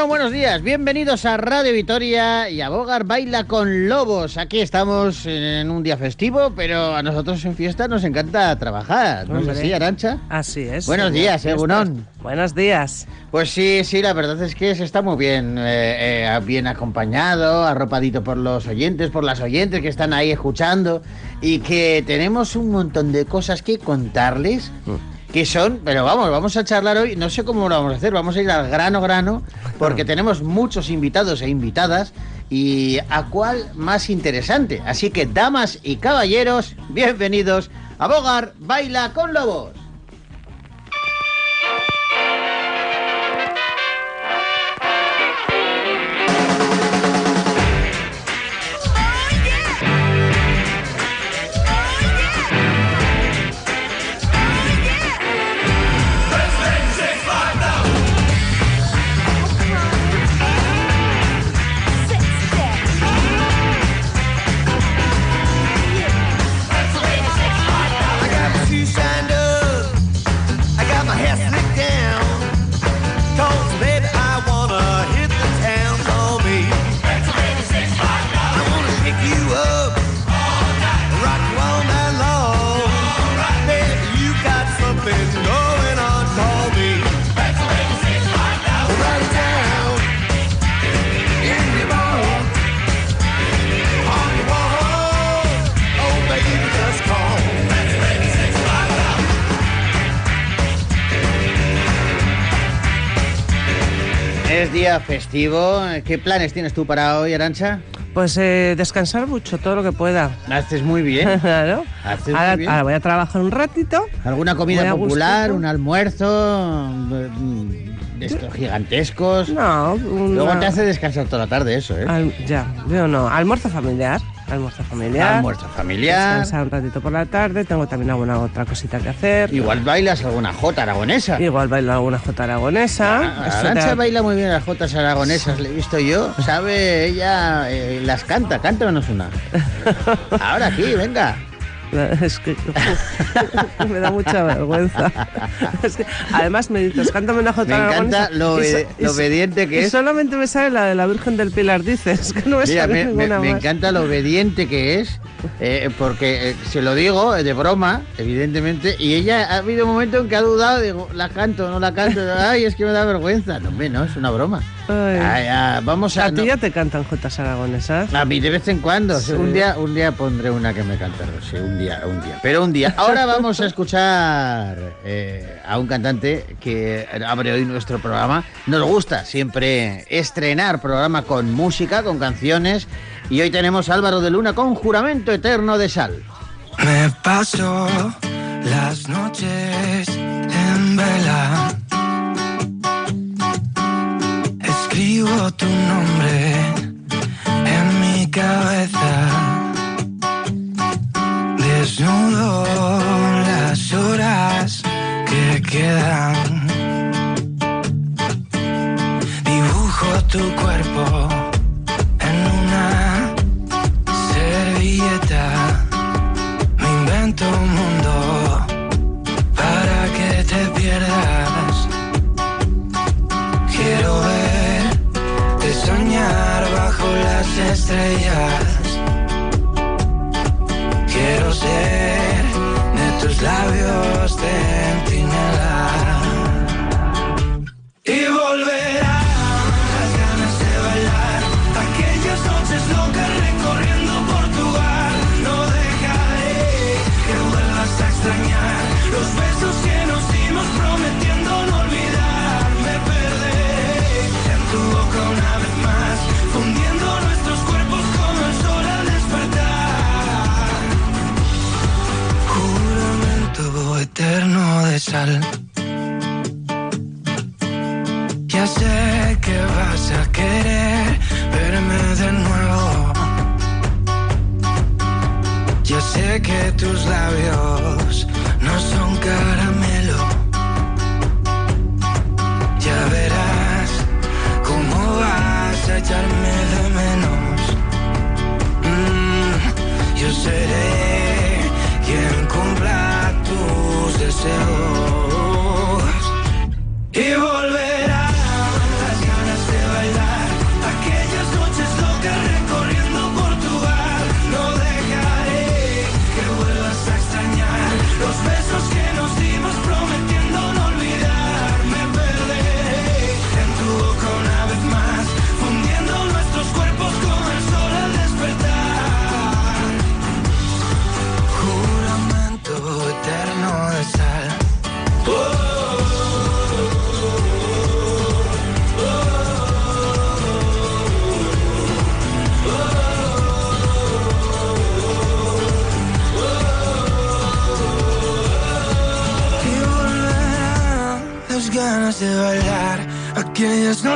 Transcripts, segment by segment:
Bueno, buenos días, bienvenidos a Radio Vitoria y a Bogar Baila con Lobos. Aquí estamos en un día festivo, pero a nosotros en fiesta nos encanta trabajar. ¿No es Hombre. así, Arancha? Así es. Buenos días, eh. Buenos días. Pues sí, sí, la verdad es que se está muy bien, eh, eh, bien acompañado, arropadito por los oyentes, por las oyentes que están ahí escuchando y que tenemos un montón de cosas que contarles que son, pero vamos, vamos a charlar hoy, no sé cómo lo vamos a hacer, vamos a ir al grano grano porque tenemos muchos invitados e invitadas y a cuál más interesante. Así que, damas y caballeros, bienvenidos a Bogar Baila con Lobos. Es día festivo. ¿Qué planes tienes tú para hoy, Arancha? Pues eh, descansar mucho, todo lo que pueda. Haces muy bien. claro. Haces ahora, muy bien. ahora voy a trabajar un ratito. ¿Alguna comida popular, un almuerzo, mm, estos gigantescos? No, una- Luego te hace descansar toda la tarde eso, ¿eh? al- ya, yo no. Almuerzo familiar. Almuerzo familiar. Almuerzo familiar. Descansar un ratito por la tarde. Tengo también alguna otra cosita que hacer. Igual bailas alguna jota aragonesa. Igual bailo alguna jota aragonesa. Ah, Arancha te- baila muy bien las jotas aragonesas, le he visto yo. Sabe, ella eh, las canta, cántanos una. Ahora aquí, venga. Es que me da mucha vergüenza. Es que, además me dices, cántame una jota Me encanta aragonesa", lo obedi- y lo obediente que y es. solamente me sale la de la Virgen del Pilar, dices. que no me Mira, sale me, me- ninguna me más. encanta lo obediente que es, eh, porque eh, se lo digo eh, de broma, evidentemente, y ella ha habido un momento en que ha dudado, digo, la canto, no la canto, ay, es que me da vergüenza. No, hombre, no, es una broma. Ay. Ay, vamos a... A ti no- ya te cantan jotas aragonesas. a mí de vez en cuando, Sí. un día un día pondré una que me canta, sí, un día, un día, pero un día. Ahora vamos a escuchar eh, a un cantante que abre hoy nuestro programa. Nos gusta siempre estrenar programa con música, con canciones, y hoy tenemos a Álvaro de Luna con Juramento Eterno de Sal. Me paso las noches en vela. Escribo tu nombre en mi cabeza. Desnudo las horas que quedan. Dibujo tu cuerpo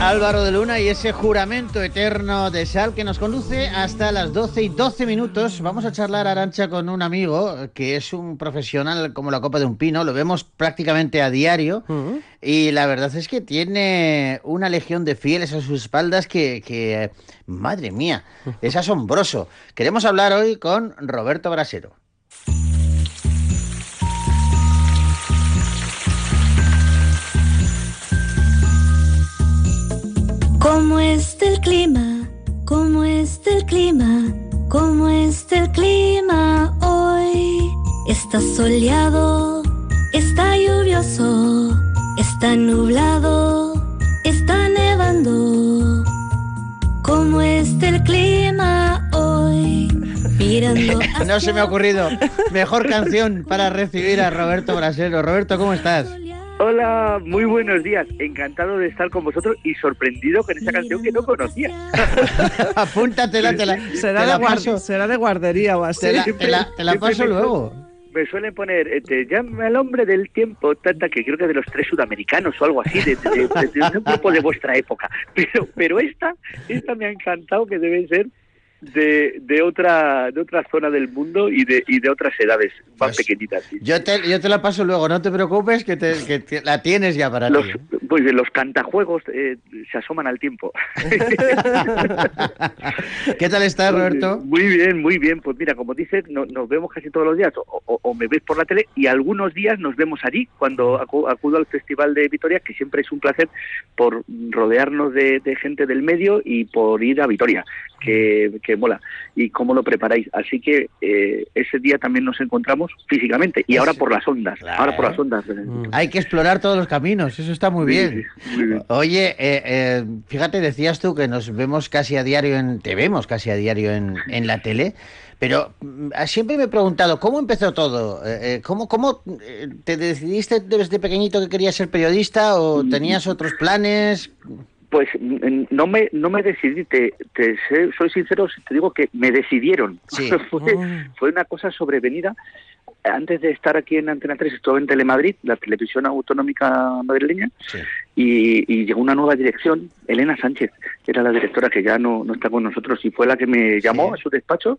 Álvaro de Luna y ese juramento eterno de sal que nos conduce hasta las 12 y 12 minutos. Vamos a charlar, Arancha, con un amigo que es un profesional como la copa de un pino. Lo vemos prácticamente a diario. Y la verdad es que tiene una legión de fieles a sus espaldas que, que, madre mía, es asombroso. Queremos hablar hoy con Roberto Brasero. Está el clima? ¿Cómo está el clima? ¿Cómo está el clima hoy? Está soleado, está lluvioso, está nublado, está nevando. ¿Cómo está el clima hoy? Mirando No se me ha ocurrido mejor canción para recibir a Roberto Brasero. Roberto, ¿cómo estás? Hola, muy buenos días. Encantado de estar con vosotros y sorprendido con esa canción que no conocía. Apúntatela, te la, Será te de, la guar- paso, será de guardería o así. te la, te la- te la Siempre paso me- luego. Me suelen poner, eh, te llama el hombre del tiempo, tanta que creo que de los tres sudamericanos o algo así, de, de- de- de un grupo de vuestra época. Pero, pero esta, esta me ha encantado que debe ser de, de otra, de otra zona del mundo y de, y de otras edades más Pues, pequeñitas. sí. Yo te, yo te la paso luego, no te preocupes, que, te, que te- la tienes ya para Los, ti. pues de los cantajuegos eh, se asoman al tiempo. ¿Qué tal estás, Roberto? Muy bien, muy bien. Pues mira, como dices, no- nos vemos casi todos los días, o, o- o me ves por la tele, y algunos días nos vemos allí, cuando acu- acudo al Festival de Vitoria, que siempre es un placer por rodearnos de, de gente del medio y por ir a Vitoria, que, que mola. Y cómo lo preparáis. Así que eh, ese día también nos encontramos físicamente, y ahora por las ondas, Claro. ahora por las ondas. Hay que explorar todos los caminos, eso está muy bien. sí, muy bien. Oye, eh, eh, fíjate, decías tú que nos vemos casi a diario en, te vemos casi a diario en, en la tele, pero mm, siempre me he preguntado, ¿cómo empezó todo? Eh, eh, ¿Cómo, cómo eh, te decidiste desde pequeñito que querías ser periodista o tenías otros planes? Pues no me no me decidí, te, te soy sincero si te digo que me decidieron. Sí. fue, Mm. fue una cosa sobrevenida. Antes de estar aquí en Antena 3 estuve en Telemadrid, la televisión autonómica madrileña, Sí. y, y llegó una nueva dirección, Elena Sánchez, que era la directora que ya no, no está con nosotros, y fue la que me llamó Sí. a su despacho,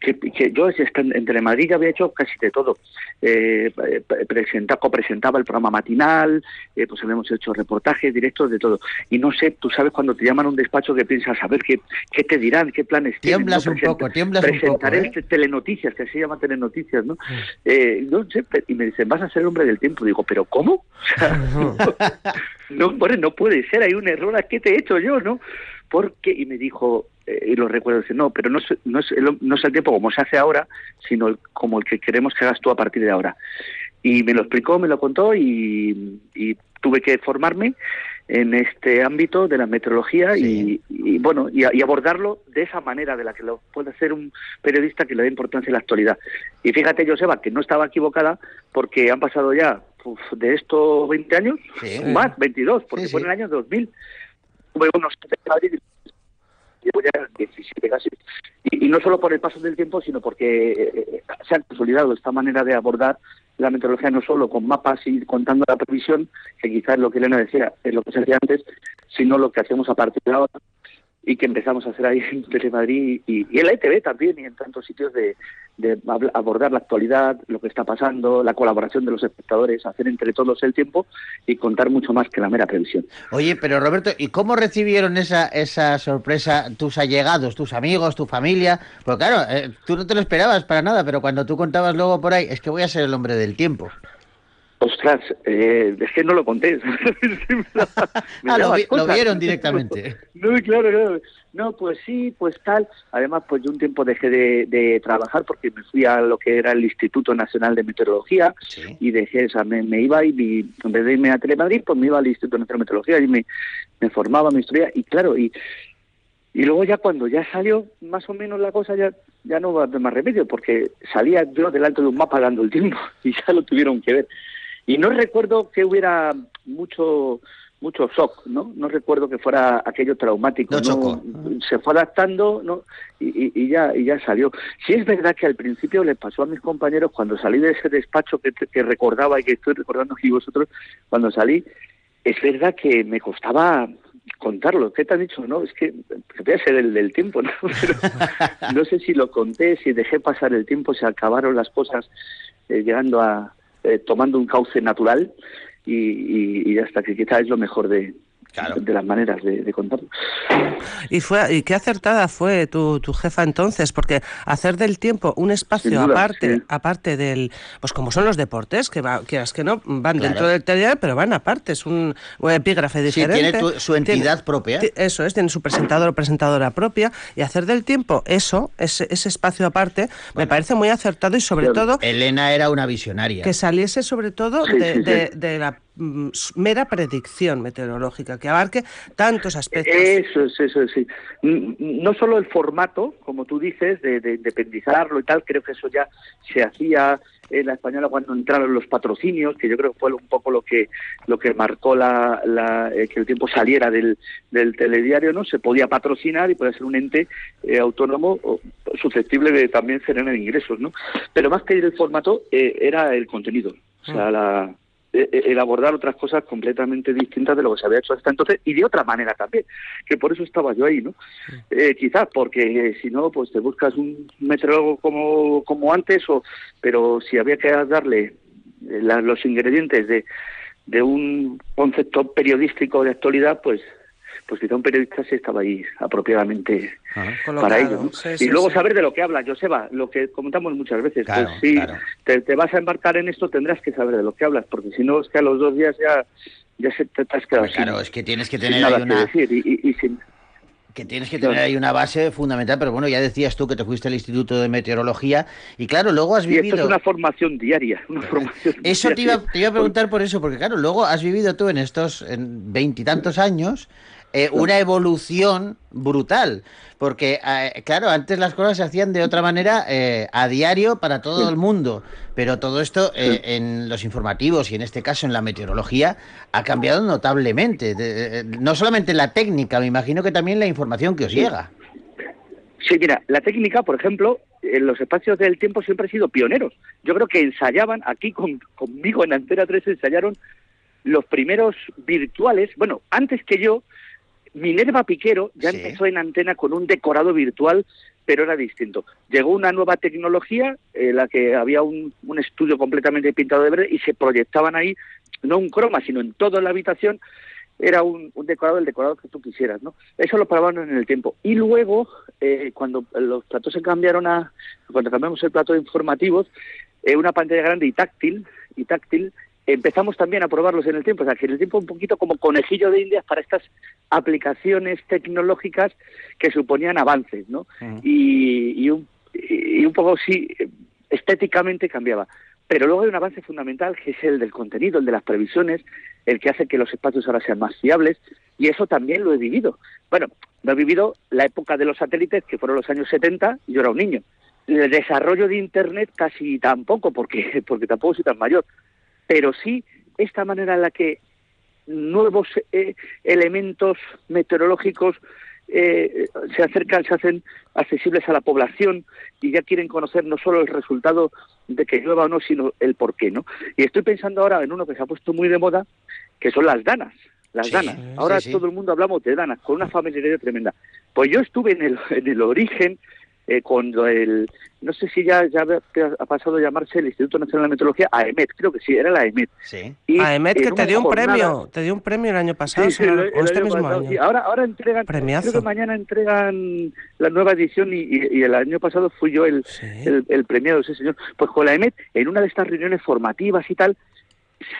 que, que yo si está en, en Telemadrid ya había hecho casi de todo. Eh, eh, presenta- copresentaba el programa matinal, eh, pues habíamos hecho reportajes, directos, de todo. Y no sé, tú sabes cuando te llaman a un despacho que piensas, a ver qué, qué te dirán, qué planes tienen. Tiemblas ¿no? un poco, tiemblas un poco, Presentaré ¿eh? este- telenoticias, que se llama telenoticias, ¿no? Eh, no sé, y me dicen, vas a ser hombre del tiempo. Digo, ¿pero cómo? No, no puede ser, hay un error, ¿qué te he hecho yo, no? Porque, y me dijo, eh, y lo recuerdo, dice, no, pero no es, no, es el, no es el tiempo como se hace ahora, sino el- como el que queremos que hagas tú a partir de ahora. Y me lo explicó, me lo contó y, y tuve que formarme en este ámbito de la meteorología Sí. y, y, bueno y, abordarlo de esa manera de la que lo puede hacer un periodista que le da importancia a la actualidad. Y fíjate, Joseba, que no estaba equivocada porque han pasado ya uf, de esto 20 años, Sí. más, 22, porque Sí, fue en el año 2000. Tuve unos en Madrid y llevo ya 17 casi. Y, no solo por el paso del tiempo, sino porque eh, eh, se ha consolidado esta manera de abordar la meteorología no solo con mapas y contando la previsión, que quizás lo que Elena decía es lo que se hacía antes, sino lo que hacemos a partir de ahora y que empezamos a hacer ahí en Telemadrid y, y en la ETV también y en tantos sitios de, de abordar la actualidad, lo que está pasando, la colaboración de los espectadores, hacer entre todos el tiempo y contar mucho más que la mera previsión. Oye, pero Roberto, ¿y cómo recibieron esa, esa sorpresa tus allegados, tus amigos, tu familia? Pues claro, eh, tú no te lo esperabas para nada, pero cuando tú contabas luego por ahí, es que voy a ser el hombre del tiempo. Ostras, eh, es que no lo conté. Ah, lo, vi- vieron directamente. No, claro, claro. No, pues sí, pues tal. Además, pues yo un tiempo dejé de, de trabajar porque me fui a lo que era el Instituto Nacional de Meteorología Sí. y dejé, o sea, me, me iba y en vez de irme a Telemadrid, pues me iba al Instituto Nacional de Meteorología y me, me formaba, me instruía. Y claro, y, y luego ya cuando ya salió más o menos la cosa, ya, ya no va a haber más remedio, porque salía yo delante de un mapa dando el tiempo y ya lo tuvieron que ver. Y no recuerdo que hubiera mucho mucho shock, ¿no? No recuerdo que fuera aquello traumático, No ¿no? chocó. Se fue adaptando, ¿no? Y, y- y ya y ya salió. Sí es verdad que al principio le pasó a mis compañeros cuando salí de ese despacho que, que recordaba y que estoy recordando aquí vosotros, cuando salí, es verdad que me costaba contarlo. ¿Qué te han dicho? No, es que voy a ser el del tiempo, ¿no? Pero no sé si lo conté, si dejé pasar el tiempo, se acabaron las cosas eh, llegando a eh, tomando un cauce natural y, y, y hasta que quizás es lo mejor de, Claro. de las maneras de, de contarlo. Y fue y qué acertada fue tu, tu jefa entonces, porque hacer del tiempo un espacio duda, aparte, sí. aparte del, pues como son los deportes, que va, quieras que no, van Claro. dentro del telediario, pero van aparte, es un, un epígrafe Sí, diferente. tiene tu- su entidad propia. ti- Eso es, tiene su presentador o presentadora propia, y hacer del tiempo eso, ese, ese espacio aparte, me parece muy acertado y sobre Claro. todo Elena era una visionaria. que saliese sobre todo Sí, de, sí, sí. de- de la mera predicción meteorológica, que abarque tantos aspectos. Eso es, eso es, sí. No solo el formato, como tú dices, de, de independizarlo y tal, creo que eso ya se hacía en la española cuando entraron los patrocinios, que yo creo que fue un poco lo que lo que marcó la, la- eh, que el tiempo saliera del, del telediario, ¿no? Se podía patrocinar y podía ser un ente eh, autónomo o susceptible de también generar ingresos, ¿no? Pero más que el formato eh, era el contenido, o sea, la, eh, eh, el abordar otras cosas completamente distintas de lo que se había hecho hasta entonces y de otra manera también, que por eso estaba yo ahí, ¿no? Eh, quizás porque eh, si no, pues te buscas un meteorólogo como, como antes, o, pero si había que darle eh, la- los ingredientes de, de un concepto periodístico de actualidad, pues pues quizá un periodista sí estaba ahí apropiadamente para ello. ¿no? sí, y luego sí. saber de lo que habla, Joseba, lo que comentamos muchas veces. Claro, pues si claro. te, te vas a embarcar en esto, tendrás que saber de lo que hablas, porque si no, es que a los dos días ya, ya se te, te has quedado Pues claro, sin- es que tienes que tener ahí que una decir y, y- y sin... que tienes que tener ahí una base fundamental, pero bueno, ya decías tú que te fuiste al Instituto de Meteorología y claro, luego has Y esto vivido es una formación diaria, una formación Eso te iba, te iba a preguntar por eso, porque claro, luego has vivido tú en estos en veintitantos años eh, una evolución brutal. Porque, eh, claro, antes las cosas se hacían de otra manera eh, a diario para todo el mundo. Pero todo esto eh, en los informativos y en este caso en la meteorología ha cambiado notablemente. De- eh, no solamente la técnica, me imagino que también la información que os llega. Sí, mira, la técnica, por ejemplo, en los espacios del tiempo siempre ha sido pioneros. Yo creo que ensayaban, aquí con- conmigo en Antena 3 ensayaron los primeros virtuales. Bueno, antes que yo, Minerva Piquero ya Sí. empezó en Antena con un decorado virtual, pero era distinto. Llegó una nueva tecnología, en la que había un, un estudio completamente pintado de verde y se proyectaban ahí, no un croma, sino en toda la habitación, era un, un decorado, el decorado que tú quisieras, ¿no? Eso lo probaron en el tiempo. Y luego, eh, cuando los platos se cambiaron a, cuando cambiamos el plato de informativos, eh, una pantalla grande y táctil, y táctil, empezamos también a probarlos en el tiempo. O sea, que en el tiempo un poquito como conejillo de indias para estas aplicaciones tecnológicas que suponían avances, ¿no? y, y, un, y un poco sí, estéticamente cambiaba. Pero luego hay un avance fundamental que es el del contenido, el de las previsiones, el que hace que los espacios ahora sean más fiables, y eso también lo he vivido. Bueno, no he vivido la época de los satélites, que fueron los años 70, y yo era un niño. El desarrollo de Internet casi tampoco, porque, porque tampoco soy tan mayor. Pero sí esta manera en la que nuevos eh, elementos meteorológicos eh, se acercan, se hacen accesibles a la población y ya quieren conocer no solo el resultado de que llueva o no, sino el por qué, ¿no? Y estoy pensando ahora en uno que se ha puesto muy de moda, que son las danas. Las Sí, danas. sí, Ahora sí. todo el mundo hablamos de danas, con una familiaridad tremenda. Pues yo estuve en el, en el origen, eh, cuando el, no sé si ya, ya ha pasado a llamarse el Instituto Nacional de Meteorología, AEMET, creo que sí, era la AEMET. Sí. Y a Emet, en que te dio un jornada- premio, te dio un premio el año pasado, Sí, sí, si no- el- o el este año mismo pasado, año. sí. Ahora, ahora entregan, Premiazo. creo que mañana entregan la nueva edición y, y- y el año pasado fui yo el, Sí. el, el premiado, sí señor. Pues con la EMET, en una de estas reuniones formativas y tal,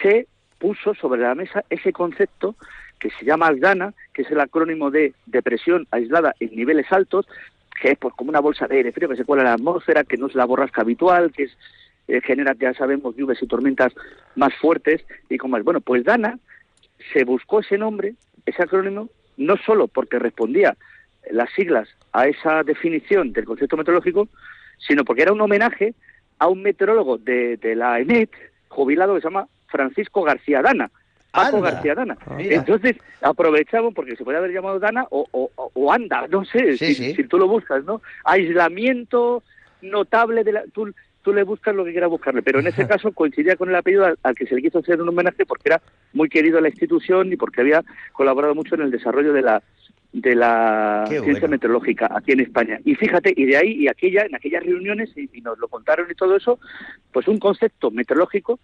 se puso sobre la mesa ese concepto que se llama ASDANA, que es el acrónimo de depresión aislada en niveles altos, que es pues como una bolsa de aire frío que se cuela en la atmósfera, que no es la borrasca habitual, que es, eh, genera, ya sabemos, lluvias y tormentas más fuertes y como es. Bueno, pues DANA se buscó ese nombre, ese acrónimo, no solo porque respondía las siglas a esa definición del concepto meteorológico, sino porque era un homenaje a un meteorólogo de, de la ENET, jubilado, que se llama Francisco García Dana. Paco Anda. García Dana. Mira. Entonces aprovechamos, porque se puede haber llamado Dana o, o, Anda, no sé, Sí, si, sí. si tú lo buscas, ¿no? Aislamiento notable de la... Tú, tú le buscas lo que quieras buscarle, pero en ese caso coincidía con el apellido al, al que se le quiso hacer un homenaje porque era muy querido a la institución y porque había colaborado mucho en el desarrollo de la de la Qué ciencia bueno. meteorológica aquí en España. Y fíjate, y de ahí, y aquella, en aquellas reuniones, y, y nos lo contaron y todo eso, pues un concepto meteorológico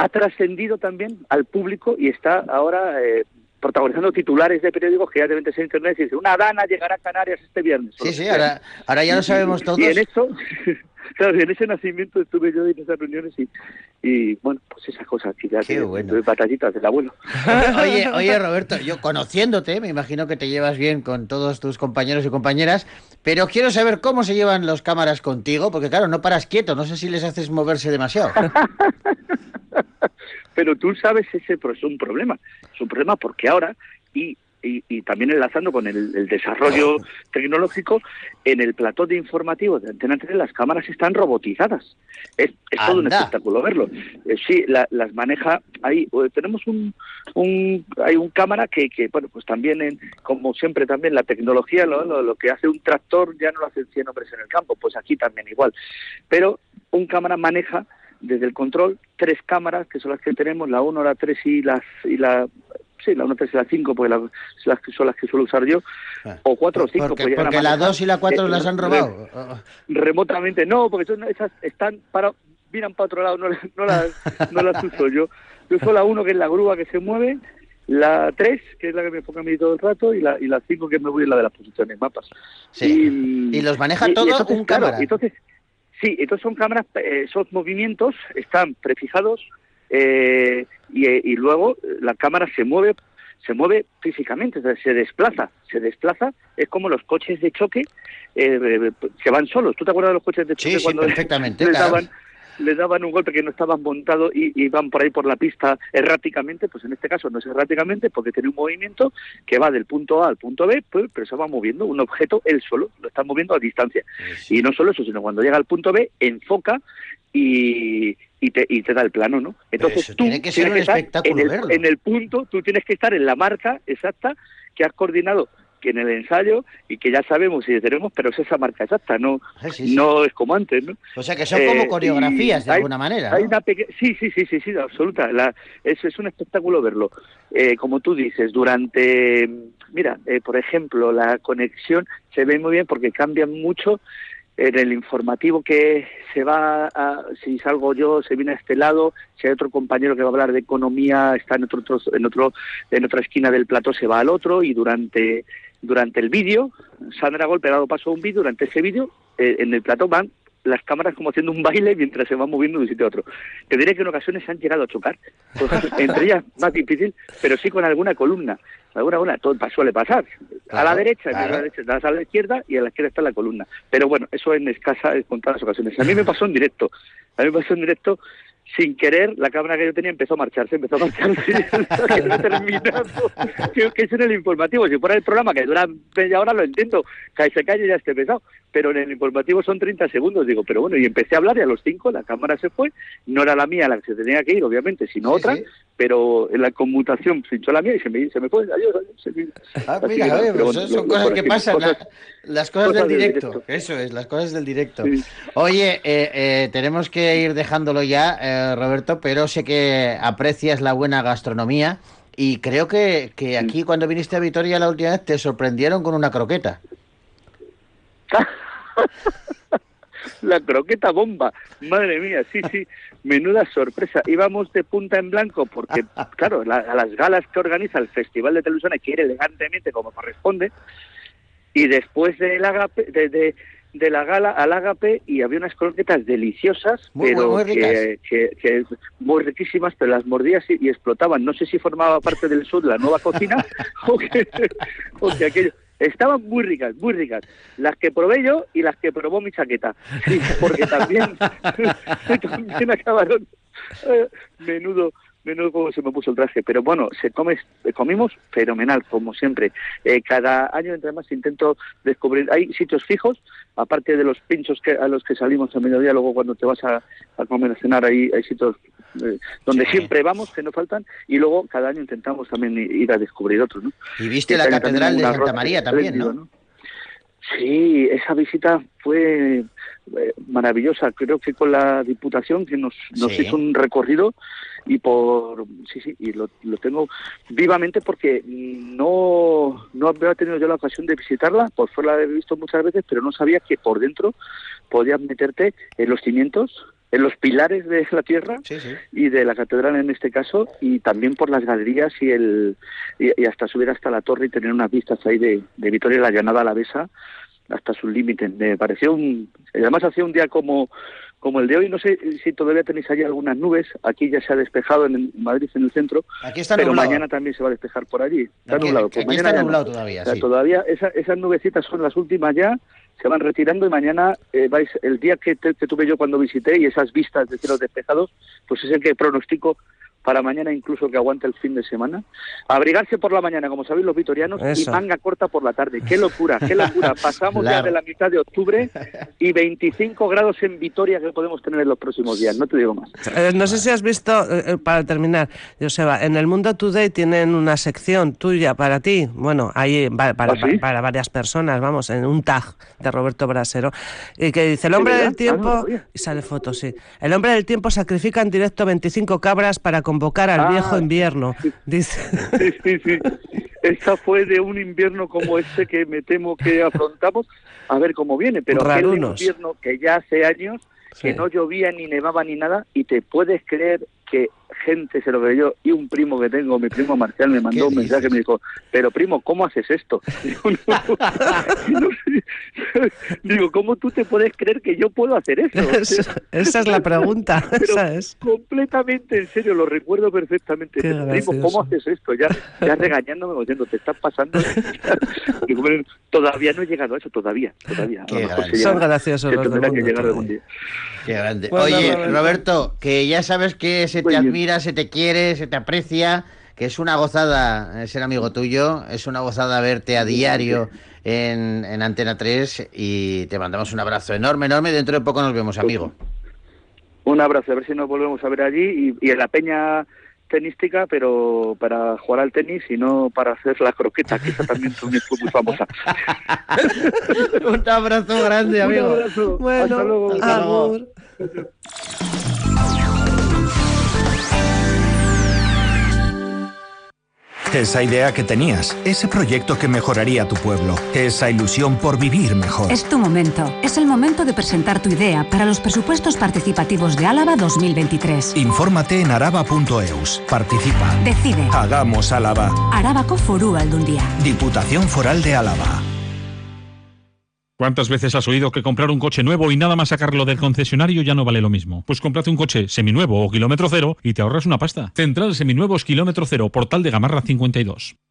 ha trascendido también al público y está ahora eh, protagonizando titulares de periódicos que ya deben de ser internet y dice, una dana llegará a Canarias este viernes. Sí, sí, ahora, ahora ya lo sabemos todos. Y en eso, claro, y en ese nacimiento estuve yo en esas reuniones y, y bueno, pues esas cosas que ya Qué bueno. de batallitas del abuelo. Oye, oye, Roberto, yo conociéndote, me imagino que te llevas bien con todos tus compañeros y compañeras, pero quiero saber cómo se llevan los cámaras contigo, porque claro, no paras quieto, no sé si les haces moverse demasiado. Pero tú sabes, ese es un problema. Es un problema porque ahora, y, y, y también enlazando con el, el desarrollo tecnológico, en el plató de informativos de Antena 3 las cámaras están robotizadas. Es, es todo un espectáculo verlo. Eh, sí, la- las maneja ahí. eh, tenemos un, un hay un cámara que, que bueno, pues también, en, como siempre también la tecnología, lo, lo, lo que hace un tractor ya no lo hacen 100 hombres en el campo, pues aquí también igual. Pero un cámara maneja desde el control tres cámaras que son las que tenemos, la 1, la 3 y las y la sí, la 1, 3 y la 5, porque la- las que son las que suelo usar yo, o 4 o 5. Ah. Porque, porque la 2 y la 4 las han robado. remotamente no, porque son, esas están para miran para otro lado, no, las- no las no las uso yo. Yo uso la 1 que es la grúa que se mueve, la 3 que es la que me enfoca a mí todo el rato y la y la 5 que me voy en la de las posiciones mapas. Sí. Y los maneja todo entonces, un claro, cámara. entonces sí, entonces son cámaras, eh, esos movimientos están prefijados eh, y, y luego eh, la cámara se mueve se mueve físicamente, o sea, se desplaza, se desplaza, es como los coches de choque eh, eh, que van solos. ¿Tú te acuerdas de los coches de choque Sí, sí, cuando perfectamente, les claro. Les daban un golpe que no estaban montados y y iban por ahí por la pista erráticamente, pues en este caso no es erráticamente porque tiene un movimiento que va del punto A al punto B, pues, pero se va moviendo un objeto él solo, lo está moviendo a distancia. Y no solo eso, sino cuando llega al punto B, enfoca y, y, te, y te da el plano, ¿no? Entonces tú tiene que ser tienes un estar espectáculo en el, en el punto, tú tienes que estar en la marca exacta que has coordinado que en el ensayo y que ya sabemos y tenemos, pero es esa marca exacta, no, Sí, sí, sí. no es como antes, ¿no? O sea que son como Eh, coreografías de hay- alguna manera. hay una peque- Sí, sí, sí, sí, sí, absoluta. La... Es, es un espectáculo verlo. Eh, como tú dices, durante, mira, eh, por ejemplo, la conexión se ve muy bien porque cambia mucho en el informativo que se va a, si salgo yo, se viene a este lado, si hay otro compañero que va a hablar de economía, está en otro, en otro, en otra esquina del plató, se va al otro y durante, durante el vídeo, Sandra Golpe ha dado paso a un vídeo, durante ese vídeo, eh, en el plató van las cámaras como haciendo un baile mientras se van moviendo de un sitio a otro. Te diré que en ocasiones han llegado a chocar, entre ellas más difícil, pero sí con alguna columna. Alguna columna, todo suele pasar. a la Claro, derecha, claro. a la derecha, a la izquierda y a la izquierda está la columna. Pero bueno, eso en escasa, en contadas ocasiones. A mí me pasó en directo. A mí me pasó en directo sin querer, la cámara que yo tenía empezó a marcharse, empezó a marcharse, que no terminado. que es en el informativo, si fuera el programa que dura media hora lo entiendo, que se calle ya esté pesado, pero en el informativo son 30 segundos, digo, pero bueno, y empecé a hablar y a los 5 la cámara se fue, no era la mía la que se tenía que ir, obviamente, sino Sí, otra, sí. pero en la conmutación pinchó la mía y se me, se me fue, adiós, adiós. se me- Ah, mira, que pues bueno, son lo cosas que pasan, cosas- la- las cosas, cosas del del directo. directo. Eso es, las cosas del directo. Sí. Oye, eh, eh, tenemos que ir dejándolo ya, eh, Roberto, pero sé que aprecias la buena gastronomía y creo que, que aquí cuando viniste a Vitoria la última vez te sorprendieron con una croqueta. La croqueta bomba, madre mía, sí, sí, menuda sorpresa. Íbamos de punta en blanco porque, claro, la- a las galas que organiza el Festival de Televisión hay que ir elegantemente como corresponde. Y después del agape, de, de- de la gala al ágape y había unas croquetas deliciosas, Muy, pero muy, muy ricas. que, que- que muy riquísimas, pero las mordías y, y explotaban. No sé si formaba parte del sur la nueva cocina o que, o que aquello. Estaban muy ricas, muy ricas. Las que probé yo y las que probó mi chaqueta. Sí, porque también, también acabaron eh, menudo menudo como se me puso el traje pero bueno se come comimos fenomenal como siempre Eh, cada año entre más intento descubrir hay sitios fijos aparte de los pinchos que a los que salimos a mediodía luego cuando te vas a, a comer a cenar ahí hay sitios eh, donde Sí. siempre vamos que no faltan y luego cada año intentamos también ir a descubrir otros ¿no? Y viste la catedral de Santa María también, espléndido, ¿no? Sí, esa visita fue eh, maravillosa. Creo que con la Diputación que nos, nos Sí. hizo un recorrido y por sí sí y lo, lo tengo vivamente porque no no había tenido yo la ocasión de visitarla por fuera la he visto muchas veces pero no sabía que por dentro podías meterte en los cimientos en los pilares de la tierra Sí, sí. y de la catedral en este caso y también por las galerías y el y, y hasta subir hasta la torre y tener unas vistas ahí de, de Vitoria y la llanada alavesa hasta sus límites. Me pareció un además hacía un día como como el de hoy. No sé si todavía tenéis allí algunas nubes. Aquí ya se ha despejado en Madrid en el centro. Aquí está pero nublado. mañana también se va a despejar por allí. Está Aquí- nublado. aquí Pues mañana está nublado todavía, sí. todavía esa- esas nubecitas son las últimas ya. Se van retirando y mañana eh, vais el día que, te- que tuve yo cuando visité y esas vistas de cielos despejados pues es el que pronostico para mañana incluso que aguante el fin de semana. Abrigarse por la mañana como sabéis los vitorianos Eso. y manga corta por la tarde. Qué locura qué locura. Pasamos ya Claro. de la mitad de octubre y 25 grados en Vitoria que podemos tener en los próximos días. No te digo más. Eh, no sé si has visto, eh, eh, para terminar, Joseba, en el Mundo Today tienen una sección tuya para ti, bueno, ahí va- para, ¿Ah, sí? para, para varias personas, vamos, en un tag de Roberto Brasero, y que dice, el hombre del tiempo, Ah, no y sale foto, sí, el hombre del tiempo sacrifica en directo 25 cabras para convocar al Ah. viejo invierno, dice. Sí, sí, sí. Esta fue de un invierno como este que me temo que afrontamos. A ver cómo viene, pero aquel invierno que ya hace años que Sí. no llovía ni nevaba ni nada y te puedes creer que gente se lo creyó y un primo que tengo, mi primo Marcial, me mandó ¿Qué un mensaje dices? me dijo, pero primo, ¿cómo haces esto? Digo, "No". Digo, ¿cómo tú te puedes creer que yo puedo hacer eso? Esa esa es la pregunta, Pero esa es. completamente en serio, lo recuerdo perfectamente. Qué primo, gracioso. ¿cómo haces esto? Ya, ya regañándome, diciendo, te estás pasando. Digo, "Bueno, todavía no he llegado a eso, todavía, todavía. A Qué Son graciosos los del tendrá que mundo llegar Today. algún día. Qué grande. Bueno, Oye, Roberto. Que ya sabes que se te Muy bien. Admira, se te quiere, se te aprecia, que es una gozada eh, ser amigo tuyo, es una gozada verte a diario en, en Antena 3 y te mandamos un abrazo enorme, enorme. Dentro de poco nos vemos, amigo. Un abrazo, a ver si nos volvemos a ver allí y, y en la peña tenística, pero para jugar al tenis y no para hacer la croqueta, que esa también fue muy famosa. un abrazo grande, Un amigo. abrazo. Bueno, Hasta luego. Hasta luego. amor. Esa idea que tenías, ese proyecto que mejoraría tu pueblo, esa ilusión por vivir mejor. Es tu momento. Es el momento de presentar tu idea para los presupuestos participativos de Álava 2023. Infórmate en araba.eus. Participa. Decide. Hagamos Álava. Arabako Foru Aldundia. Diputación Foral de Álava. ¿Cuántas veces has oído que comprar un coche nuevo y nada más sacarlo del concesionario ya no vale lo mismo? Pues cómprate un coche seminuevo o kilómetro cero y te ahorras una pasta. Central Seminuevos Kilómetro Cero, Portal de Gamarra 52.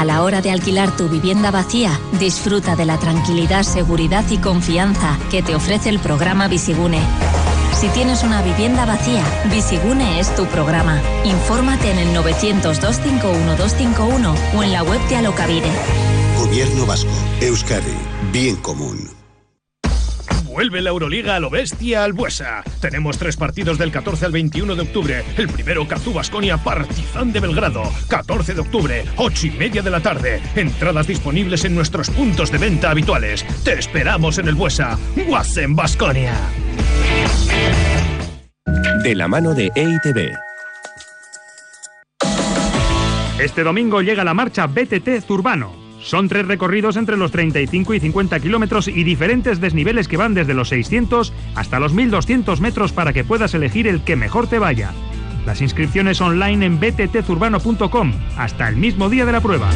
A la hora de alquilar tu vivienda vacía, disfruta de la tranquilidad, seguridad y confianza que te ofrece el programa Visigune. Si tienes una vivienda vacía, Visigune es tu programa. Infórmate en el 900-251-251 o en la web de Alocavide. Gobierno vasco, Euskadi, bien común. Vuelve la Euroliga a lo bestia al Buesa. Tenemos tres partidos del 14 al 21 de octubre. El primero, Cazú Basconia Partizan de Belgrado. 14 de octubre, 8 y media de la tarde. Entradas disponibles en nuestros puntos de venta habituales. Te esperamos en el Buesa. Guasen Basconia. De la mano de EITB. Este domingo llega la marcha BTT Zurbano. Son tres recorridos entre los 35 y 50 kilómetros y diferentes desniveles que van desde los 600 hasta los 1200 metros para que puedas elegir el que mejor te vaya. Las inscripciones online en bttzurbano.com hasta el mismo día de la prueba.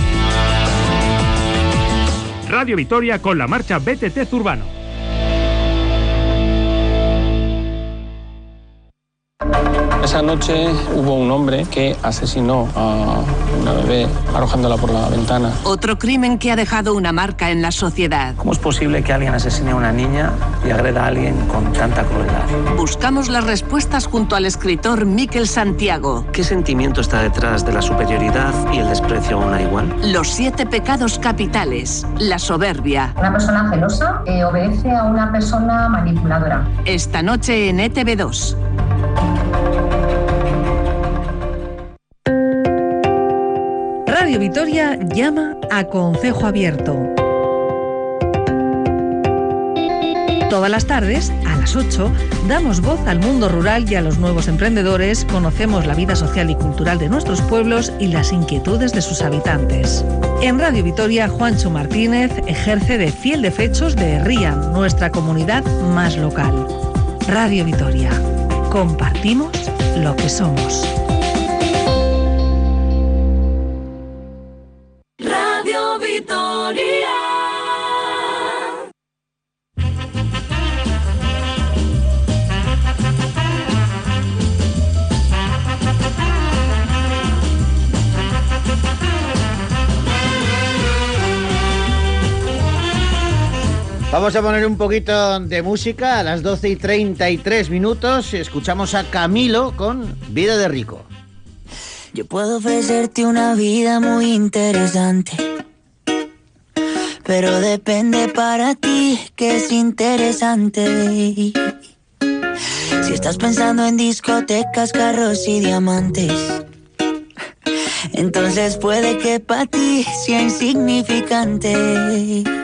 Radio Vitoria con la marcha BTT Zurbano. Esa noche hubo un hombre que asesinó a una bebé arrojándola por la ventana. Otro crimen que ha dejado una marca en la sociedad. ¿Cómo es posible que alguien asesine a una niña y agreda a alguien con tanta crueldad? Buscamos las respuestas junto al escritor Miquel Santiago. ¿Qué sentimiento está detrás de la superioridad y el desprecio a una igual? Los siete pecados capitales. La soberbia. Una persona celosa eh, obedece a una persona manipuladora. Esta noche en E ETV2. Radio Vitoria llama a Concejo Abierto. Todas las tardes, a las 8, damos voz al mundo rural y a los nuevos emprendedores, conocemos la vida social y cultural de nuestros pueblos y las inquietudes de sus habitantes. En Radio Vitoria, Juancho Martínez ejerce de fiel de fechos de Rían, nuestra comunidad más local. Radio Vitoria. Compartimos lo que somos. Vamos a poner un poquito de música a las 12 y 33 minutos. Escuchamos a Camilo con Vida de Rico. Yo puedo ofrecerte una vida muy interesante. Pero depende para ti que es interesante. Si estás pensando en discotecas, carros y diamantes. Entonces puede que para ti sea insignificante.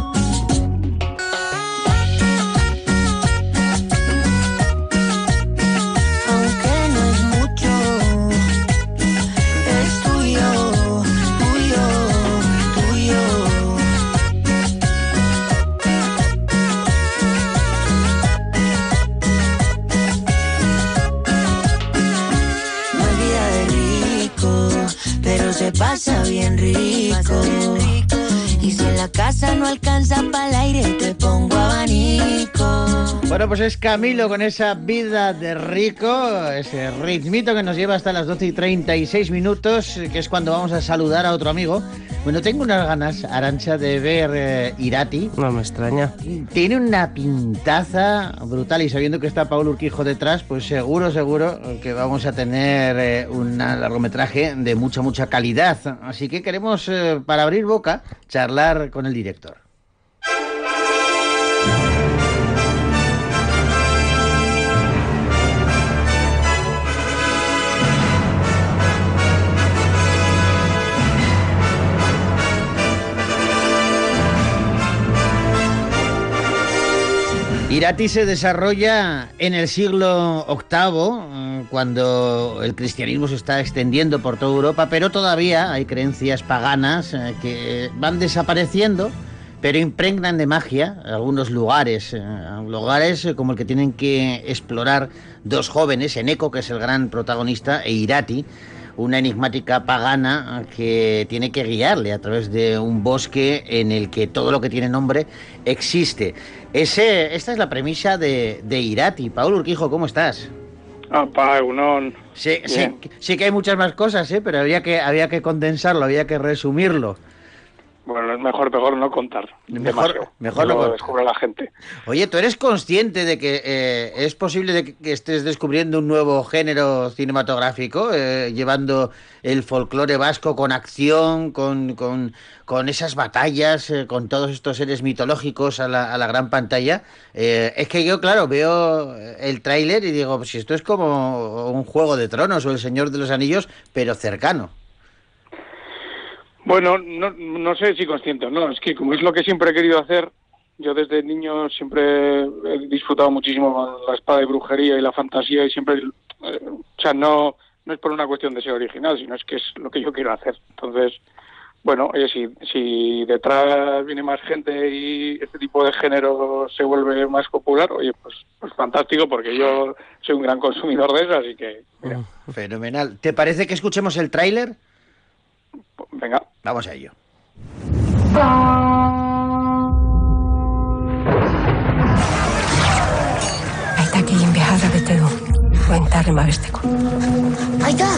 Pero se pasa bien rico. Y si en la casa no alcanza para el aire, te pongo abanico. Bueno, pues es Camilo con esa vida de rico, ese ritmito que nos lleva hasta las 12 y 36 minutos, que es cuando vamos a saludar a otro amigo. Bueno, tengo unas ganas, Arancha, de ver eh, Irati. No me extraña. Tiene una pintaza brutal y sabiendo que está Paul Urquijo detrás, pues seguro, seguro que vamos a tener eh, un largometraje de mucha, mucha calidad. Así que queremos, eh, para abrir boca, charlar con el director. Irati se desarrolla en el siglo VIII, eh, cuando el cristianismo se está extendiendo por toda Europa, pero todavía hay creencias paganas eh, que van desapareciendo, pero impregnan de magia algunos lugares, eh, lugares eh, como el que tienen que explorar dos jóvenes, Eneco, que es el gran protagonista, e Irati, una enigmática pagana que tiene que guiarle a través de un bosque en el que todo lo que tiene nombre existe. Ese, esta es la premisa de, de Irati. Paul Urquijo, ¿cómo estás? Apa, Egunon. Sí, sí, sí que hay muchas más cosas, ¿eh? pero había que, había que condensarlo, había que resumirlo. Bueno, es mejor, mejor no contar. Mejor- demasiado. mejor no lo contar. descubre la gente. Oye, ¿tú eres consciente de que eh, es posible de que estés descubriendo un nuevo género cinematográfico, eh, llevando el folclore vasco con acción, con, con, con esas batallas, eh, con todos estos seres mitológicos a la, a la gran pantalla? Es que yo, claro, veo el tráiler y digo, pues si esto es como un Juego de Tronos o El Señor de los Anillos, pero cercano. Bueno, no, no sé si consciente o no. Es que como es lo que siempre he querido hacer, yo desde niño siempre he disfrutado muchísimo con la espada de brujería y la fantasía y siempre, eh, o sea, no, no es por una cuestión de ser original, sino es que es lo que yo quiero hacer. Entonces, bueno, oye, si, si detrás viene más gente y este tipo de género se vuelve más popular, oye, pues, pues fantástico, porque yo soy un gran consumidor de eso, así que, mira, Fenomenal. ¿Te parece que escuchemos el tráiler? Venga. Vamos a ello. Aitakin behar bete du. Buentarri babesteko. Aita!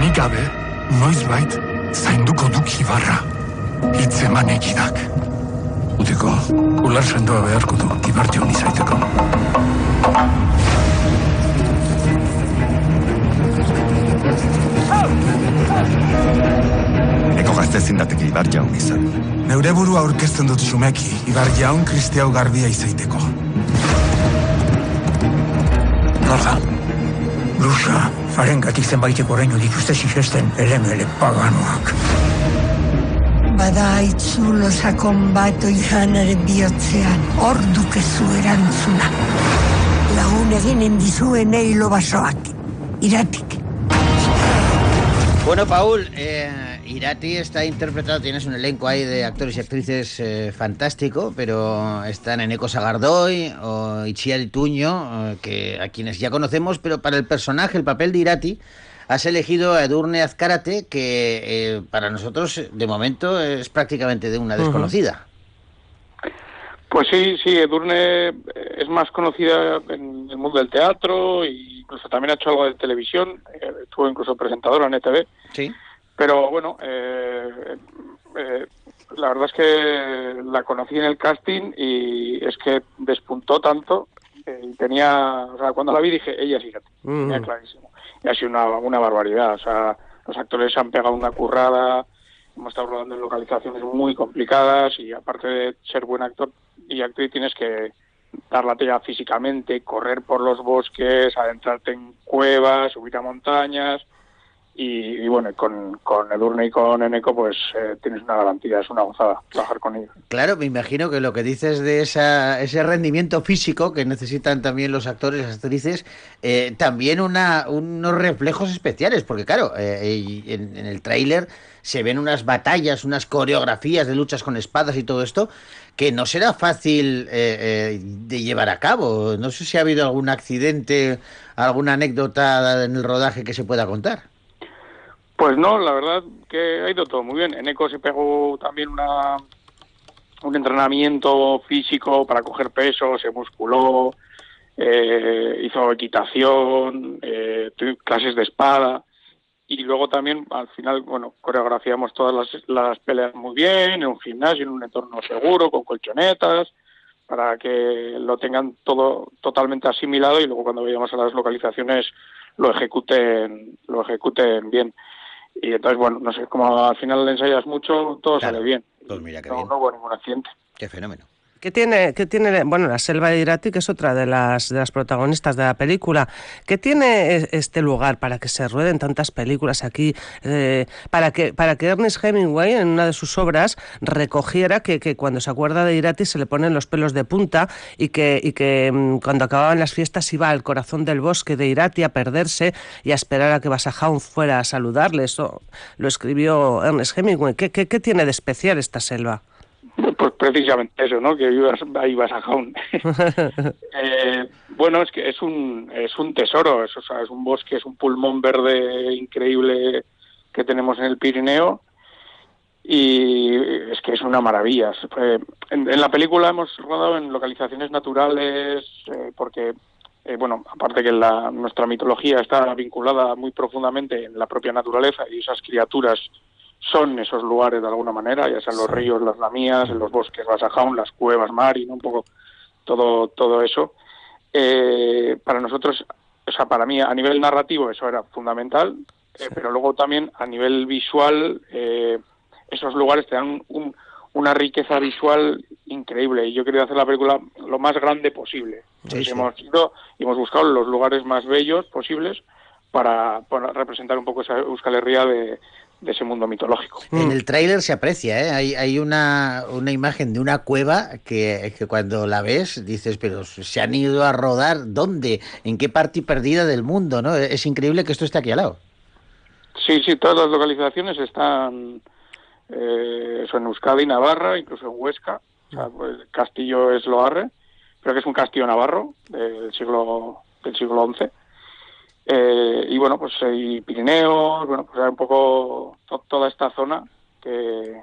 Nik gabe, noizbait, zainduko du kibarra. Hitz eman eginak. Uteko, ular sendoa beharko du, kibartio izaiteko. Eko gazte zindateke ibar jaun izan. Neure burua aurkezten dut xumeki, ibar jaun kristiau garbia izaiteko. Nor da? Lusa, farengatik zenbaitek oraino dituzte sisesten elemele paganoak. Bada itzulo sakon bat oihanaren bihotzean, hor dukezu erantzuna. Lagun eginen dizuen eilo basoak, iratik. Bueno, Paul, eh, Irati está interpretado, tienes un elenco ahí de actores y actrices eh, fantástico, pero están Eneco Sagardoy o Itziar Tuño, eh, que a quienes ya conocemos, pero para el personaje, el papel de Irati, has elegido a Edurne Azcárate, que eh, para nosotros, de momento, es prácticamente de una desconocida. Pues sí, sí, Edurne eh, es más conocida en el mundo del teatro e incluso también ha hecho algo de televisión, eh, estuvo incluso presentadora en ETV, Sí. pero bueno, eh, eh, la verdad es que la conocí en el casting y es que despuntó tanto eh, y tenía, o sea, cuando la vi dije, ella sí, Mm. tenía clarísimo. Y ha sido una, una barbaridad, o sea, los actores han pegado una currada, hemos estado rodando en localizaciones muy complicadas y aparte de ser buen actor y actriz tienes que dar la talla físicamente, correr por los bosques, adentrarte en cuevas, subir a montañas y, bueno, con, con Edurne y con Eneco pues eh, tienes una garantía, es una gozada trabajar con ellos. Claro, me imagino que lo que dices de esa, ese rendimiento físico que necesitan también los actores las actrices, eh, también una, unos reflejos especiales, porque claro, eh, en, en el tráiler se ven unas batallas, unas coreografías de luchas con espadas y todo esto, que no será fácil eh, eh, de llevar a cabo. No sé si ha habido algún accidente, alguna anécdota en el rodaje que se pueda contar. Pues no, la verdad que ha ido todo muy bien. En ECO se pegó también una un entrenamiento físico para coger peso, se musculó, eh, hizo equitación, eh, clases de espada y luego también al final, bueno, coreografiamos todas las, las peleas muy bien, en un gimnasio, en un entorno seguro, con colchonetas, para que lo tengan todo totalmente asimilado y luego cuando vayamos a las localizaciones lo ejecuten, lo ejecuten bien. Y entonces, bueno, no sé, como al final le ensayas mucho, todo sale bien. Pues mira no, bien. no hubo ningún accidente. Qué fenómeno. ¿Qué tiene, qué tiene, bueno, la selva de Irati, que es otra de las, de las protagonistas de la película, ¿qué tiene este lugar para que se rueden tantas películas aquí? eh, para, que, para que Ernest Hemingway, en una de sus obras, recogiera que, que cuando se acuerda de Irati se le ponen los pelos de punta y que, y que mm, cuando acababan las fiestas iba al corazón del bosque de Irati a perderse y a esperar a que Basajaun fuera a saludarle. Eso lo escribió Ernest Hemingway. ¿Qué, qué, qué tiene de especial esta selva? Pues precisamente eso, ¿no? Que ibas, ahí vas a Jaun. Eh, bueno, es que es un, es un tesoro, es, o sea, es un bosque, es un pulmón verde increíble que tenemos en el Pirineo y es que es una maravilla. Eh, en, en la película hemos rodado en localizaciones naturales eh, porque, eh, bueno, aparte que la, nuestra mitología está vinculada muy profundamente en la propia naturaleza y esas criaturas son esos lugares de alguna manera, ya sean los ríos, las lamías, los bosques Basajaun, las cuevas Marin, un poco todo todo eso. Eh, para nosotros, o sea, para mí a nivel narrativo eso era fundamental, eh, pero luego también a nivel visual eh, esos lugares te dan un- un- una riqueza visual increíble y yo quería hacer la película lo más grande posible. Sí. hemos ido y hemos buscado los lugares más bellos posibles para, para representar un poco esa Euskal Herria de, de ese mundo mitológico. En el tráiler se aprecia, ¿eh? Hay, hay una, una imagen de una cueva que, que cuando la ves dices, pero se han ido a rodar, ¿dónde? ¿En qué parte perdida del mundo? ¿no? Es increíble que esto esté aquí al lado. Sí, sí, todas las localizaciones están eh, eso en Euskadi, Navarra, incluso en Huesca. O sea, pues, el castillo es Loarre, pero que es un castillo navarro del siglo del siglo XI. Eh, y bueno, pues hay Pirineos, bueno, pues hay un poco to- toda esta zona que,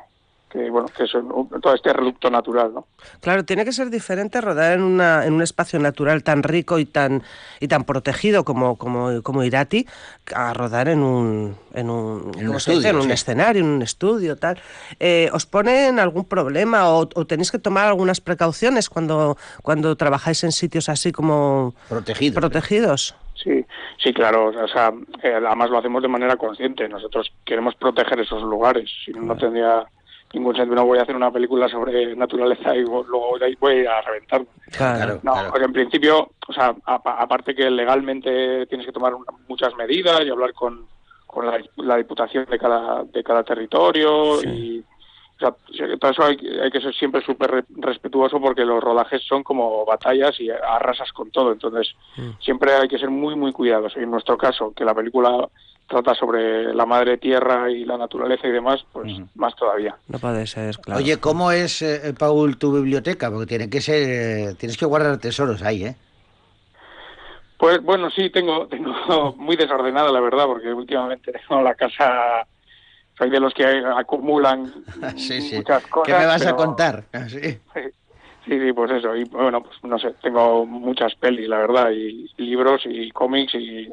que bueno, que es un- todo este reducto natural, ¿no? Claro, tiene que ser diferente rodar en, una, en un espacio natural tan rico y tan y tan protegido como, como, como Irati a rodar en un, en un, En un escenario, en un estudio, tal. Eh, ¿Os ponen algún problema o, o tenéis que tomar algunas precauciones cuando, cuando trabajáis en sitios así como Protegidos. protegidos? Sí, sí, claro. O sea, eh, además lo hacemos de manera consciente. Nosotros queremos proteger esos lugares. Si no, no tendría ningún sentido. No voy a hacer una película sobre naturaleza y luego voy a- reventar. Claro, No, claro. porque en principio, o sea, apa- aparte que legalmente tienes que tomar una- muchas medidas y hablar con, con la, la diputación de cada, de cada territorio y o sea, todo eso hay, que- hay que ser siempre súper re- respetuoso porque los rodajes son como batallas y arrasas con todo. Entonces, siempre hay que ser muy, muy cuidadosos. Y en nuestro caso, que la película trata sobre la madre tierra y la naturaleza y demás, pues más todavía. No puede ser, claro. Oye, ¿cómo es, eh, Paul, tu biblioteca? Porque tiene que ser, eh, tienes que guardar tesoros ahí, ¿eh? Pues bueno, sí, tengo, tengo muy desordenada la verdad, porque últimamente tengo la casa, soy de los que acumulan Sí, sí. muchas cosas. ¿Qué me vas a contar? Ah, Sí. Sí, sí, pues eso. Y bueno, pues no sé, tengo muchas pelis, la verdad, y libros y cómics y,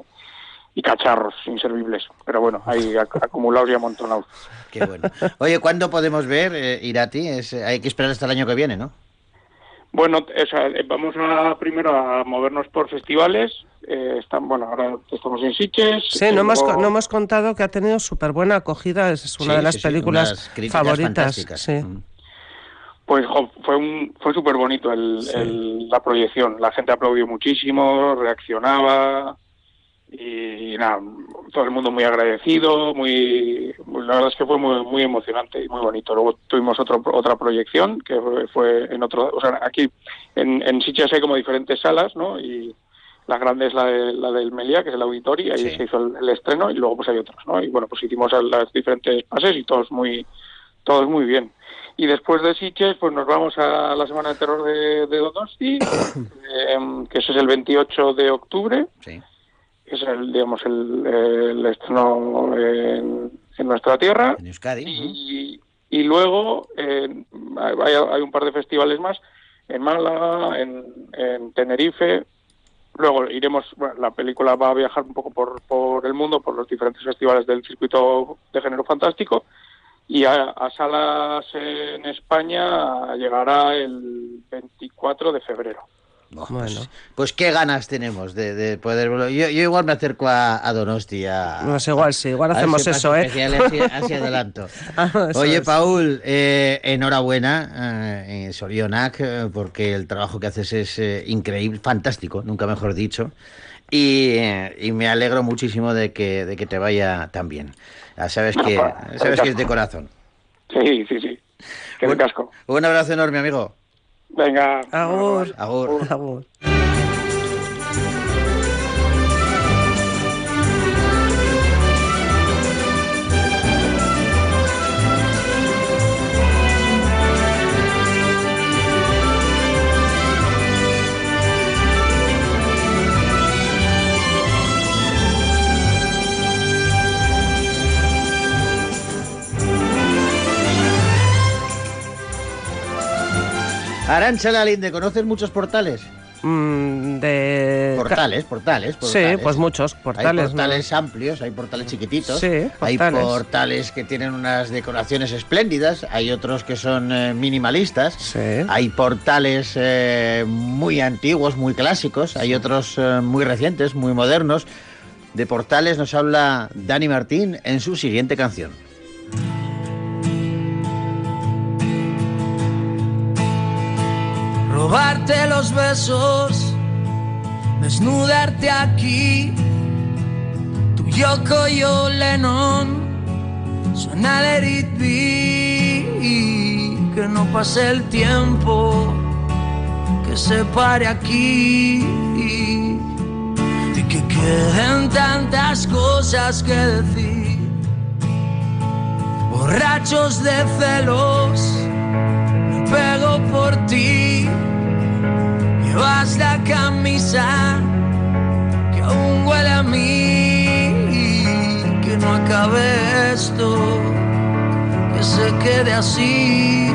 y cacharros inservibles. Pero bueno, hay ac- acumulados y amontonados. Qué bueno. Oye, ¿cuándo podemos ver eh, Irati? Es, eh, hay que esperar hasta el año que viene, ¿no? Bueno, o sea, eh, vamos a, primero a movernos por festivales. Eh, están, bueno, ahora estamos en Sitges. Sí, no hemos, no hemos contado que ha tenido súper buena acogida, es una Sí, de las sí, películas favoritas. Sí. Pues jo, fue un, fue súper bonito el, el- la proyección. La gente aplaudió muchísimo, reaccionaba y, nada, todo el mundo muy agradecido, muy, muy- la verdad es que fue muy, muy emocionante y muy bonito. Luego tuvimos otro, otra proyección que fue, en otro, o sea, aquí en, en Sitges hay como diferentes salas, ¿no? Y la grande es la, de- la del Meliá, que es el auditorio, y ahí Sí. se hizo el, el estreno y luego pues hay otros, ¿no? Y bueno, pues hicimos las diferentes pases y todos muy, todos muy bien. Y después de Sitges, pues nos vamos a la Semana de Terror de, de Donosti, eh, que ese es el 28 de octubre. Sí. Es el, digamos, el, el estreno en, en nuestra tierra. En Euskadi. Y, y luego eh, hay, hay un par de festivales más en Málaga, en, en Tenerife. Luego iremos, bueno, la película va a viajar un poco por, por el mundo, por los diferentes festivales del circuito de género fantástico. Y a, a salas en España llegará el 24 de febrero. Bueno. Pues qué ganas tenemos de, de poder. Yo, yo igual me acerco a, a Donosti. A, Pues igual sí, igual hacemos eso, ¿eh? así adelanto. Oye, es. Paul, eh, enhorabuena, eh, Sorionac, eh, porque el trabajo que haces es eh, increíble, fantástico, nunca mejor dicho. Y, eh, y me alegro muchísimo de que, de que te vaya tan bien. Ya sabes que, sabes que es de corazón. Sí, sí, sí. Que casco. Un abrazo enorme, amigo. Venga. Agur. Agur. Arancha Lalinde, ¿conoces muchos portales? Mm, de... Portales, portales, Sí, portales. pues muchos portales. Hay portales amplios, hay portales chiquititos. Sí, Hay portales. portales que tienen unas decoraciones espléndidas, hay otros que son eh, minimalistas. Hay portales eh, muy antiguos, muy clásicos, hay otros eh, muy recientes, muy modernos. De portales nos habla Dani Martín en su siguiente canción. Robarte los besos, desnudarte aquí. Tu Yoko yo Lennon, suena Let que no pase el tiempo, que se pare aquí. Y que queden tantas cosas que decir, borrachos de celos pego por ti. Llevas la camisa que aún huele a mí. Que no acabe esto, que se quede así.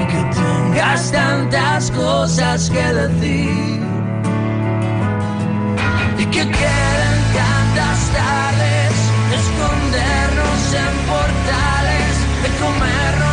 Y que tengas tantas cosas que decir. Y que queden tantas tardes de escondernos en portales, de comernos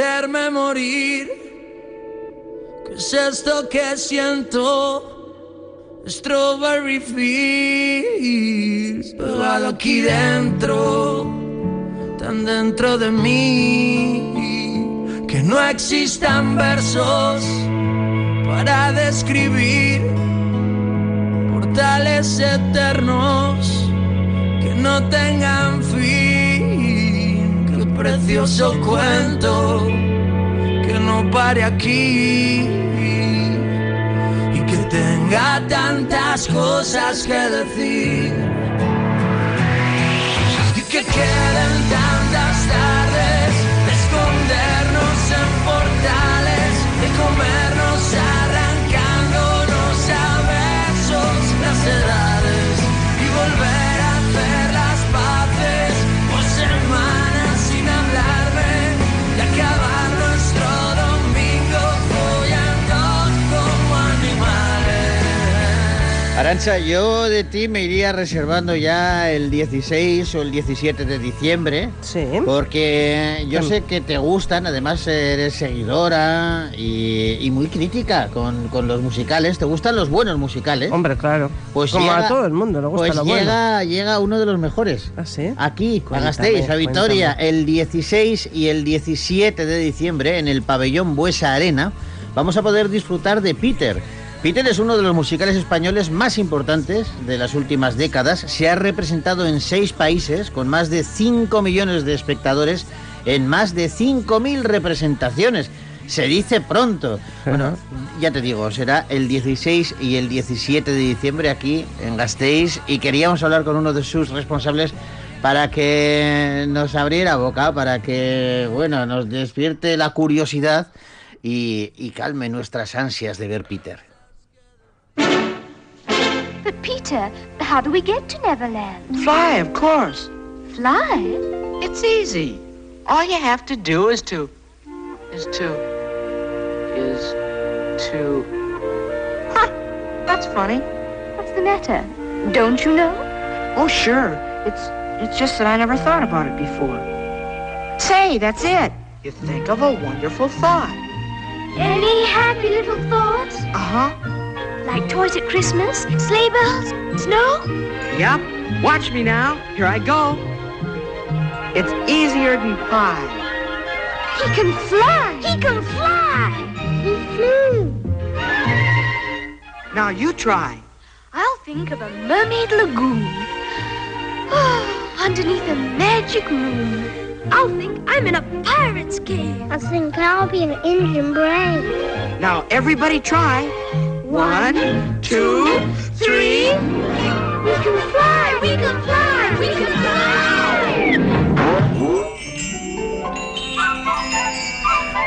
quererme morir. ¿Qué es esto que siento? Strawberry Fields, pegado aquí dentro, tan dentro de mí, que no existan versos para describir portales eternos que no tengan fin. Precioso cuento que no pare aquí y que tenga tantas cosas que decir. Y que queden Arancha, yo de ti me iría reservando ya el 16 o el 17 de diciembre. Sí. Porque yo sé que te gustan, además eres seguidora y, y muy crítica con, con los musicales. ¿Te gustan los buenos musicales? Hombre, claro. Pues Como llega- a todo el mundo le gusta Pues lo bueno. llega, llega uno de los mejores. ¿Ah, sí? Aquí, a Cuéntame, Gasteiz, a Vitoria, cuéntame. el 16 y el 17 de diciembre en el pabellón Buesa Arena. Vamos a poder disfrutar de Peter. Peter es uno de los musicales españoles más importantes de las últimas décadas. Se ha representado en seis países con más de 5 millones de espectadores en más de 5.000 representaciones. Se dice pronto. Bueno, ya te digo, será el 16 y el 17 de diciembre aquí en Gasteiz y queríamos hablar con uno de sus responsables para que nos abriera boca, para que, bueno, nos despierte la curiosidad y, y calme nuestras ansias de ver Peter. But Peter, how do we get to Neverland? Fly, of course. Fly? It's easy. All you have to do is to. is to. is to. Ha! That's funny. What's the matter? Don't you know? Oh, sure. It's. it's just that I never thought about it before. Say, that's it. You think of a wonderful thought. Any happy little thoughts? Uh huh. Like toys at Christmas? Sleigh bells? Snow? Yep. Watch me now. Here I go. It's easier than pie. He can fly! He can fly! He flew! Now you try. I'll think of a mermaid lagoon. Underneath a magic moon. I'll think I'm in a pirate's cave. I think I'll be an engine brave. Now everybody try. One, two, three. We can fly! We can fly! We can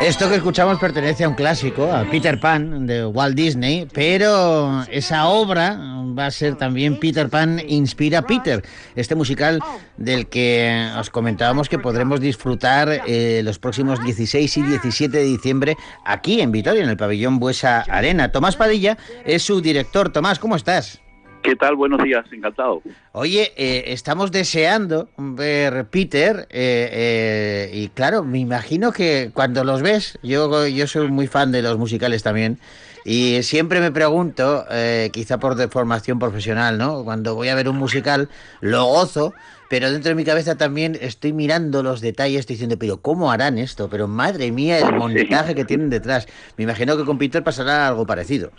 Esto que escuchamos pertenece a un clásico, a Peter Pan de Walt Disney, pero esa obra va a ser también Peter Pan Inspira Peter, este musical del que os comentábamos que podremos disfrutar eh, los próximos 16 y 17 de diciembre aquí en Vitoria, en el pabellón Buesa Arena. Tomás Padilla es su director. Tomás, ¿cómo estás? ¿Qué tal? Buenos días, encantado. Oye, eh, estamos deseando ver Peter eh, eh, y claro, me imagino que cuando los ves, yo, yo soy muy fan de los musicales también y siempre me pregunto, eh, quizá por deformación profesional, ¿no? Cuando voy a ver un musical, lo gozo, pero dentro de mi cabeza también estoy mirando los detalles, estoy diciendo, pero ¿cómo harán esto? Pero madre mía, el montaje que tienen detrás. Me imagino que con Peter pasará algo parecido.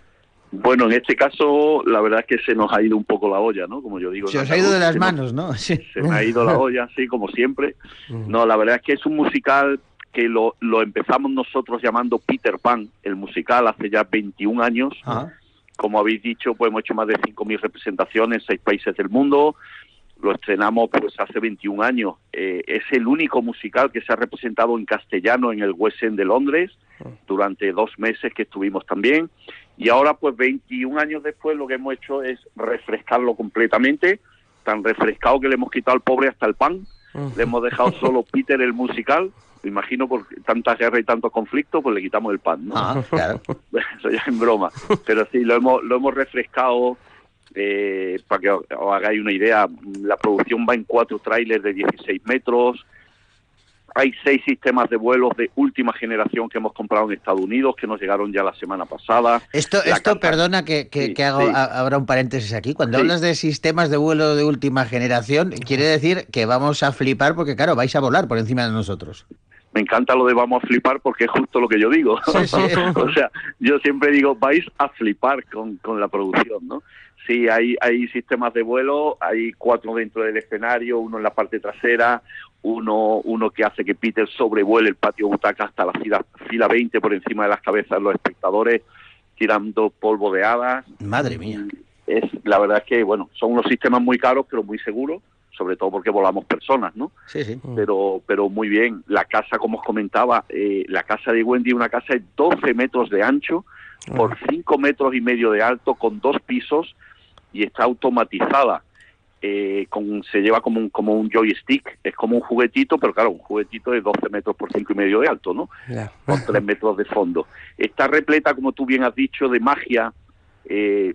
Bueno, en este caso, la verdad es que se nos ha ido un poco la olla, ¿no? Como yo digo. Se en os ha ido de las manos, ¿no? Sí. Se me ha ido la olla, sí, como siempre. No, la verdad es que es un musical que lo, lo empezamos nosotros llamando Peter Pan, el musical, hace ya 21 años. Como habéis dicho, pues hemos hecho más de 5.000 representaciones en seis países del mundo. Lo estrenamos pues hace 21 años. Eh, es el único musical que se ha representado en castellano en el West End de Londres durante dos meses que estuvimos también. Y ahora, pues 21 años después, lo que hemos hecho es refrescarlo completamente. Tan refrescado que le hemos quitado al pobre hasta el pan. Le hemos dejado solo Peter el musical. Me imagino por tanta guerra y tantos conflictos, pues le quitamos el pan, ¿no? Ah, claro. Eso ya en broma. Pero sí, lo hemos, lo hemos refrescado. eh, para que os os hagáis una idea, la producción va en cuatro trailers de 16 metros. Hay seis sistemas de vuelos de última generación que hemos comprado en Estados Unidos, que nos llegaron ya la semana pasada. Esto, La esto perdona que, que, Sí, que hago, sí. un paréntesis aquí. Cuando Sí. hablas de sistemas de vuelo de última generación, quiere decir que vamos a flipar porque, claro, vais a volar por encima de nosotros. me encanta lo de vamos a flipar porque es justo lo que yo digo. Sí, sí. o sea, yo siempre digo, vais a flipar con, con la producción, ¿no? Sí, hay, hay sistemas de vuelo, hay cuatro dentro del escenario, uno en la parte trasera, uno, uno que hace que Peter sobrevuele el patio butaca hasta la fila, fila 20 por encima de las cabezas de los espectadores, tirando polvo de hadas. Madre mía. Es, la verdad es que, bueno, son unos sistemas muy caros, pero muy seguros, sobre todo porque volamos personas, ¿no? Sí, sí. pero pero muy bien. La casa, como os comentaba, eh, la casa de Wendy es una casa de 12 metros de ancho por 5 metros y medio de alto, con dos pisos y está automatizada. Eh, con, se lleva como un, como un joystick, es como un juguetito, pero claro, un juguetito de 12 metros por 5 y medio de alto, ¿no? Con 3 metros de fondo. Está repleta, como tú bien has dicho, de magia. Eh,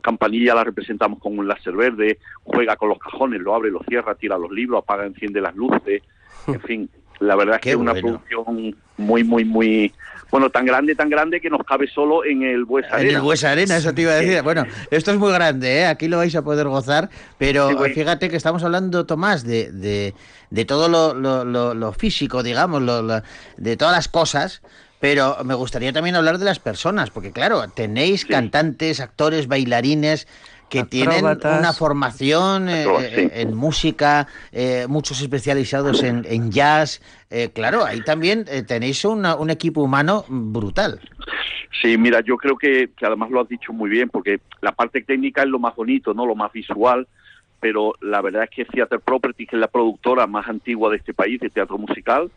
Campanilla la representamos con un láser verde, juega con los cajones, lo abre, lo cierra, tira los libros, apaga, enciende las luces, en fin, la verdad es que es una bueno. producción muy, muy, muy, bueno, tan grande, tan grande que nos cabe solo en el Buesa En Arena. el Buesa Arena, eso te iba a decir. Bueno, esto es muy grande, ¿eh? aquí lo vais a poder gozar, pero Sí, fíjate que estamos hablando, Tomás, de, de, de todo lo, lo, lo- lo físico, digamos, de todas las cosas, pero me gustaría también hablar de las personas, porque claro, tenéis cantantes, actores, bailarines que tienen Acróbatas. una formación eh, sí. eh, en música, eh, muchos especializados en, en jazz. Eh, claro, ahí también eh, tenéis una- un equipo humano brutal. Sí, mira, yo creo que, que además lo has dicho muy bien, porque la parte técnica es lo más bonito, no lo más visual, pero la verdad es que Theater Property, que es la productora más antigua de este país de teatro musical,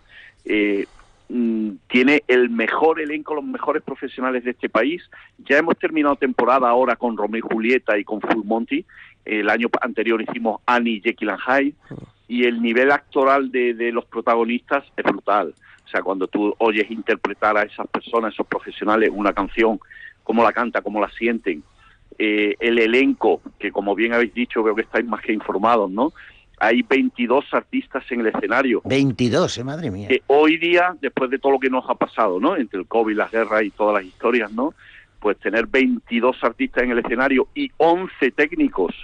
mm, tiene el mejor elenco, los mejores profesionales de este país. Ya hemos terminado temporada ahora con Romeo y Julieta y con Full Monty. El año anterior hicimos Annie, Jekyll and Hyde. Y el nivel actoral de, de los protagonistas es brutal. O sea, cuando tú oyes interpretar a esas personas, esos profesionales, una canción, cómo la canta, cómo la sienten, eh, el elenco, que como bien habéis dicho, veo que estáis más que informados, ¿no? Hay 22 artistas en el escenario. 22, ¿eh? madre mía. Que hoy día, después de todo lo que nos ha pasado, ¿no? Entre el COVID, las guerras y todas las historias, ¿no? Pues tener 22 artistas en el escenario y 11 técnicos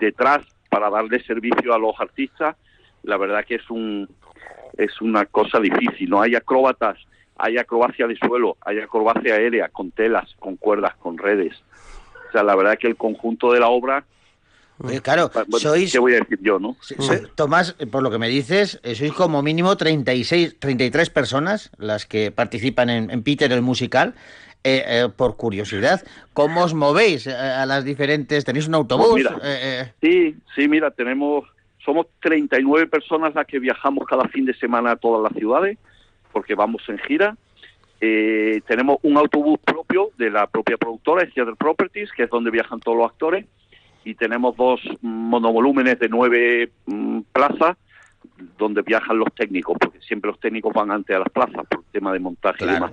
detrás para darle servicio a los artistas, la verdad que es un es una cosa difícil. No hay acróbatas, hay acrobacia de suelo, hay acrobacia aérea con telas, con cuerdas, con redes. O sea, la verdad que el conjunto de la obra Oye, claro, bueno, sois... ¿Qué voy a decir yo, no? soy- Tomás, eh, por lo que me dices, eh, sois como mínimo 36, 33 personas las que participan en, en Peter el musical. Eh, eh, por curiosidad, ¿cómo os movéis eh, a las diferentes? ¿Tenéis un autobús? Pues mira, Eh, eh, Sí, sí, mira, tenemos, somos 39 personas las que viajamos cada fin de semana a todas las ciudades, porque vamos en gira. Eh, tenemos un autobús propio de la propia productora, Theater Properties, que es donde viajan todos los actores, y tenemos dos monovolúmenes de nueve mm, plazas donde viajan los técnicos, porque siempre los técnicos van antes a las plazas por tema de montaje y demás.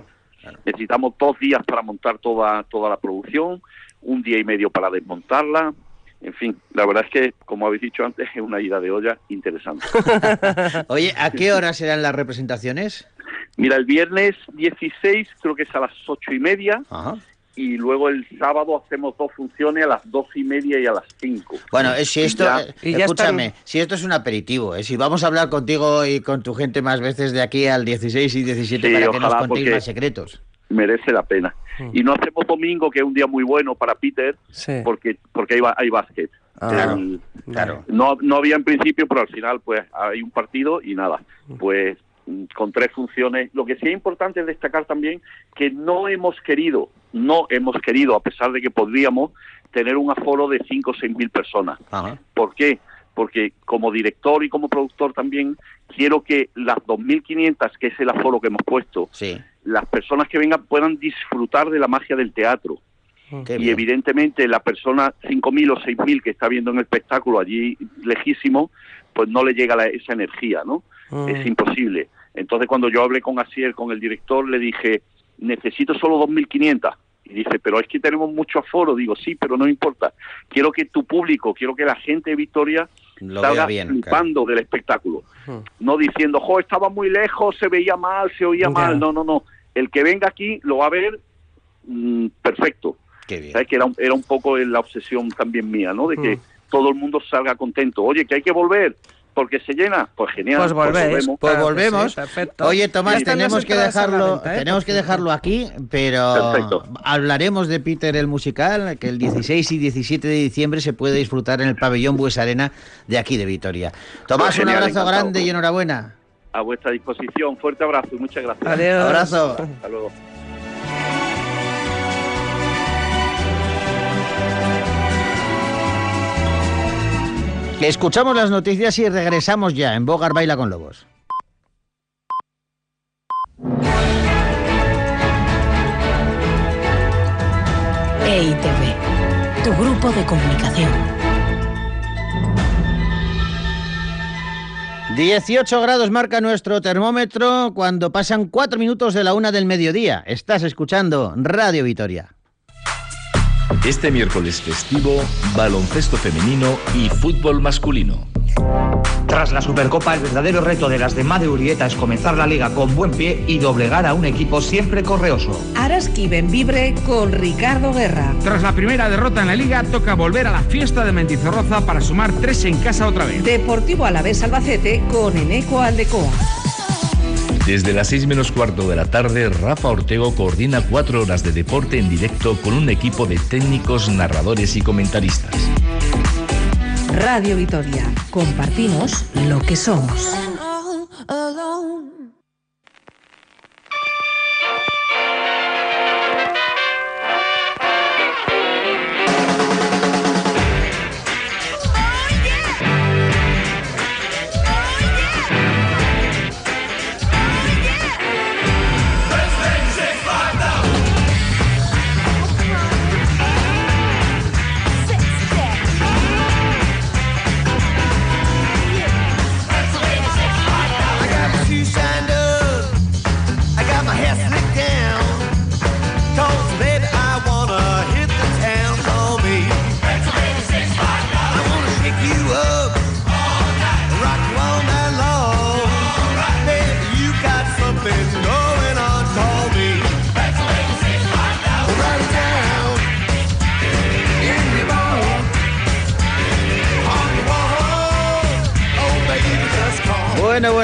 Necesitamos dos días para montar toda, toda la producción, un día y medio para desmontarla. En fin, la verdad es que, como habéis dicho antes, es una ida de olla interesante. Oye, ¿a qué hora serán las representaciones? Mira, el viernes 16 creo que es a las ocho y media y luego el sábado hacemos dos funciones a las dos y media y a las cinco. Bueno, eh, si Y esto, ya- eh, escúchame, si esto es un aperitivo, eh, si vamos a hablar contigo y con tu gente más veces de aquí al 16 y 17 Sí, para que nos contéis más secretos. merece la pena. Y no hacemos domingo, que es un día muy bueno para Peter, porque porque hay, hay básquet. Ah, El- claro. No, no había en principio, pero al final pues hay un partido y nada. Pues mm, con tres funciones. Lo que sí es importante es destacar también que no hemos querido, no hemos querido, a pesar de que podríamos, tener un aforo de 5 o 6 mil personas. ¿Por qué? Porque como director y como productor también quiero que las 2.500, que es el aforo que hemos puesto, las personas que vengan puedan disfrutar de la magia del teatro. y evidentemente la persona 5.000 o 6.000 que está viendo en el espectáculo allí lejísimo, pues no le llega la- esa energía, ¿no? Mm. Es imposible. Entonces cuando yo hablé con Asier, con el director, le dije, necesito solo 2.500. Y dice, pero es que tenemos mucho aforo. Digo, sí, pero no importa. Quiero que tu público, quiero que la gente de Victoria Lo salga bien, flipando del espectáculo. No diciendo, jo, estaba muy lejos, se veía mal, se oía mal. No, no, no. El que venga aquí lo va a ver mm, perfecto. ¿Sabes? Que era, un- era un poco la obsesión también mía, ¿no? De que Mm. todo el mundo salga contento. Oye, que hay que volver porque se llena. Pues genial. Pues volvéis. volvemos. Pues volvemos. Oye, Tomás, Sí. Tenemos que dejarlo, venta, ¿eh? tenemos que dejarlo aquí, pero Perfecto. hablaremos de Peter el musical, que el 16 y 17 de diciembre se puede disfrutar en el pabellón Bues Arena de aquí de Vitoria. Tomás, Pues un abrazo grande y enhorabuena. A vuestra disposición. Fuerte abrazo y muchas gracias. Adiós. Abrazo. Hasta luego. Escuchamos las noticias y regresamos ya en Bogar Baila con Lobos. EITV, tu grupo de comunicación. 18 grados marca nuestro termómetro cuando pasan 4 minutos de la una del mediodía. Estás escuchando Radio Vitoria. Este miércoles festivo, baloncesto femenino y fútbol masculino. Tras la Supercopa, el verdadero reto de las de Made Urieta es comenzar la liga con buen pie y doblegar a un equipo siempre correoso. Araski Benvibre con Ricardo Guerra. Tras la primera derrota en la liga, toca volver a la fiesta de Mendizorroza para sumar tres en casa otra vez. Deportivo Alavés Albacete con Eneco Aldecoa. Desde las 6 menos cuarto de la tarde, Rafa Ortego coordina cuatro horas de deporte en directo con un equipo de técnicos, narradores y comentaristas. Radio Vitoria. Compartimos lo que somos.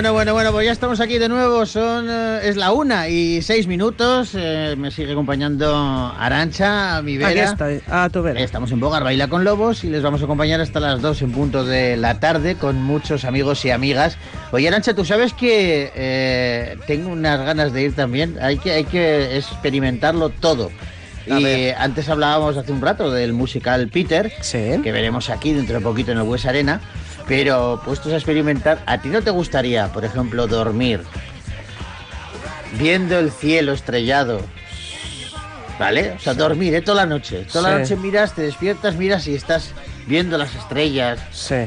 Bueno, bueno, bueno, pues ya estamos aquí de nuevo. Son eh, es la una y seis minutos. eh, me sigue acompañando Arancha, mi vera. Aquí estoy, a tu vera. Estamos en Bogar Baila con Lobos y les vamos a acompañar hasta las dos en punto de la tarde con muchos amigos y amigas. Oye, Arancha, tú sabes que eh, tengo unas ganas de ir también. Hay que, hay que experimentarlo todo. Y antes hablábamos hace un rato del musical Peter, que veremos aquí dentro de poquito en el West Arena. Pero puestos a experimentar, ¿a ti no te gustaría, por ejemplo, dormir viendo el cielo estrellado? ¿Vale? O sea, dormir, ¿eh? Toda la noche. Toda la Sí. noche miras, te despiertas, miras y estás viendo las estrellas.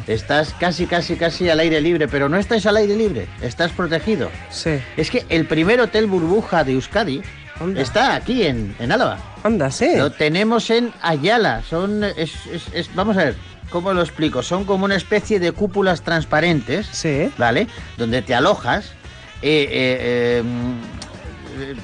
Estás casi, casi, casi al aire libre, pero no estás al aire libre, estás protegido. Sí. Es que el primer hotel burbuja de Euskadi está aquí en, en Álava. Anda, sí. Lo tenemos en Ayala. Son, es, es- es- vamos a ver, ¿cómo lo explico? Son como una especie de cúpulas transparentes, ¿vale? Donde te alojas. eh, eh, eh,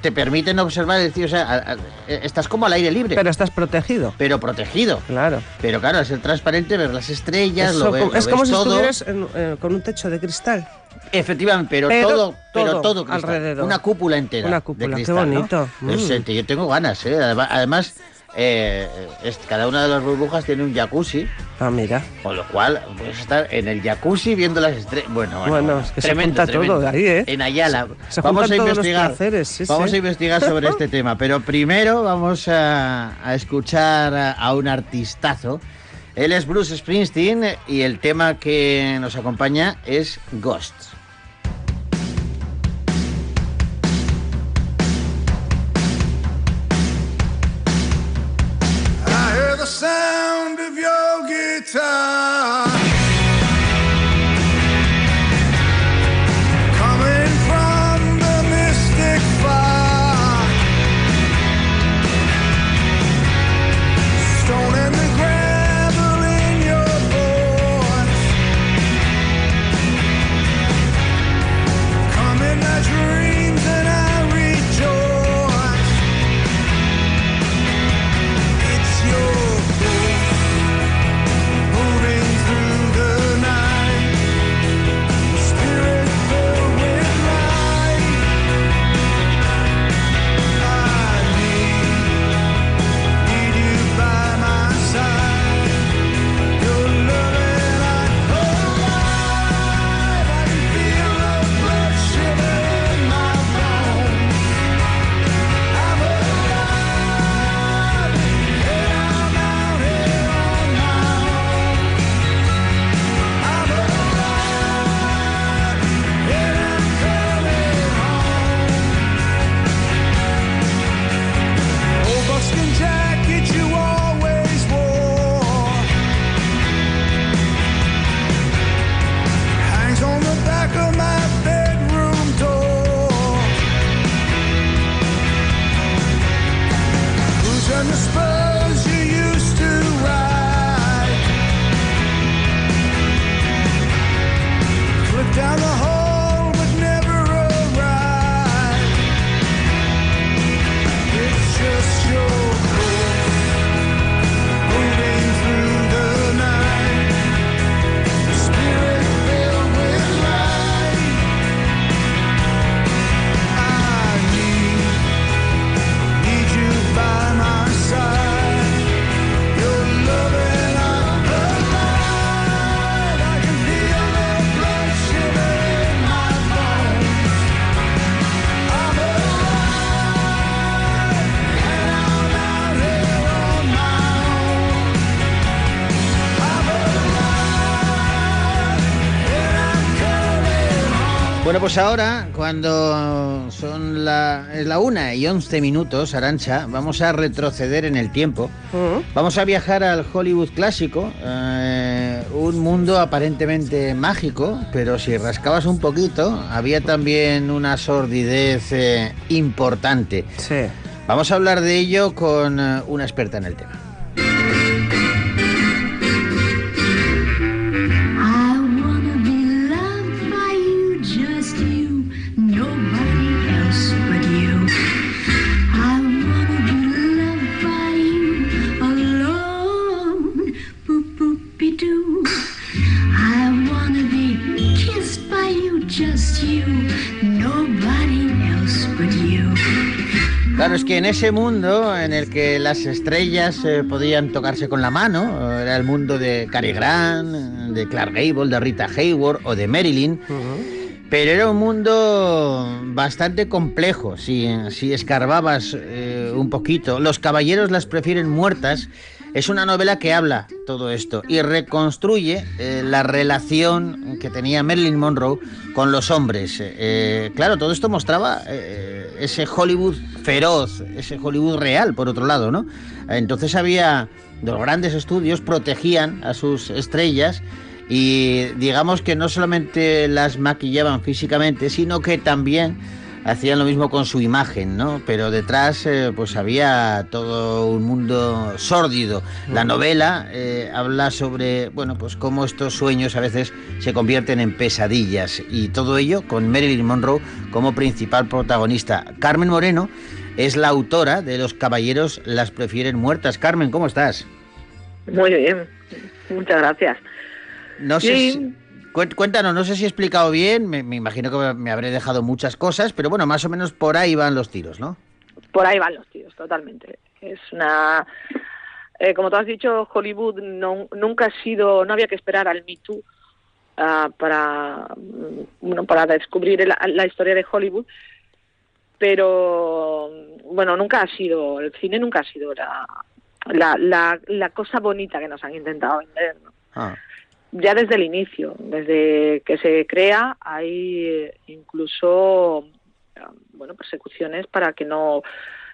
te permiten observar, es decir, o sea, a- a- eh, estás como al aire libre. Pero estás protegido. Pero protegido. Claro. Pero claro, al ser transparente, ver las estrellas, Eso lo ves, lo es como ves si todo. estuvieras en- eh, con un techo de cristal. Efectivamente, pero, Pero todo, pero todo todo cristal. alrededor. Una cúpula entera. Una cúpula, qué cristal, ¿no? bonito. Es, Mm. yo tengo ganas, ¿eh? Además, eh, es- cada una de las burbujas tiene un jacuzzi. Ah, mira. Con lo cual, puedes estar en el jacuzzi viendo las estrellas. Bueno, bueno, Bueno, es que se tremendo, junta todo tremendo. ahí, ¿eh? En Ayala. Se vamos a investigar. sí, vamos sí. a investigar sobre este tema. Pero primero vamos a, a escuchar a, a un artistazo. Él es Bruce Springsteen y el tema que nos acompaña es Ghosts. time. Pues ahora, cuando son la, es la una y 11 minutos, Arancha, vamos a retroceder en el tiempo. Vamos a viajar al Hollywood clásico, eh, un mundo aparentemente mágico, pero si rascabas un poquito, había también una sordidez eh, importante. Sí. Vamos a hablar de ello con eh, una experta en el tema. Claro, es que en ese mundo en el que las estrellas eh, podían tocarse con la mano, era el mundo de Cary Grant, de Clark Gable, de Rita Hayworth o de Marilyn, pero era un mundo bastante complejo si, si escarbabas eh, un poquito. Los caballeros las prefieren muertas. Es una novela que habla todo esto y reconstruye eh, la relación que tenía Marilyn Monroe con los hombres. Eh, claro, todo esto mostraba eh, ese Hollywood feroz, ese Hollywood real, por otro lado, ¿no? Entonces había los grandes estudios protegían a sus estrellas y digamos que no solamente las maquillaban físicamente, sino que también hacían lo mismo con su imagen, ¿no? Pero detrás eh, pues había todo un mundo sórdido. La novela eh, habla sobre, bueno, pues cómo estos sueños a veces se convierten en pesadillas y todo ello con Marilyn Monroe como principal protagonista. Carmen Moreno es la autora de Los caballeros las prefieren muertas. Carmen, ¿cómo estás? Muy bien, muchas gracias. No sé Sí. si- Cuéntanos, no sé si he explicado bien, me, me imagino que me habré dejado muchas cosas, pero bueno, más o menos por ahí van los tiros, ¿no? Por ahí van los tiros, totalmente. Es una... eh, como tú has dicho, Hollywood no, nunca ha sido... No había que esperar al Me Too ah, para, bueno, para descubrir la, la historia de Hollywood, pero bueno, nunca ha sido... El cine nunca ha sido la, la, la, la cosa bonita que nos han intentado vender. ¿no? Ah. Ya desde el inicio, desde que se crea, hay eh, incluso eh, bueno persecuciones para que no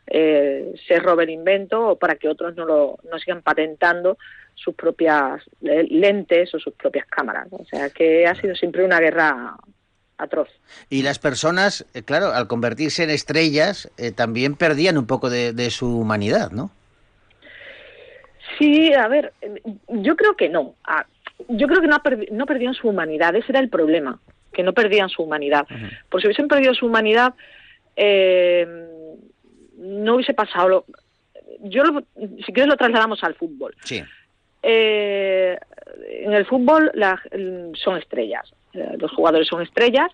eh, se robe el invento o para que otros no lo no sigan patentando sus propias eh, lentes o sus propias cámaras. O sea que ha sido siempre una guerra atroz. Y las personas, eh, claro, al convertirse en estrellas, eh, también perdían un poco de, de su humanidad, ¿no? Sí, a ver, eh, yo creo que no. Yo creo que no, perdi- no perdían su humanidad, ese era el problema, que no perdían su humanidad. Por si hubiesen perdido su humanidad, eh, no hubiese pasado. Lo, yo, lo- si quieres, lo trasladamos al fútbol. Sí. Eh, en el fútbol la- son estrellas, eh, los jugadores son estrellas,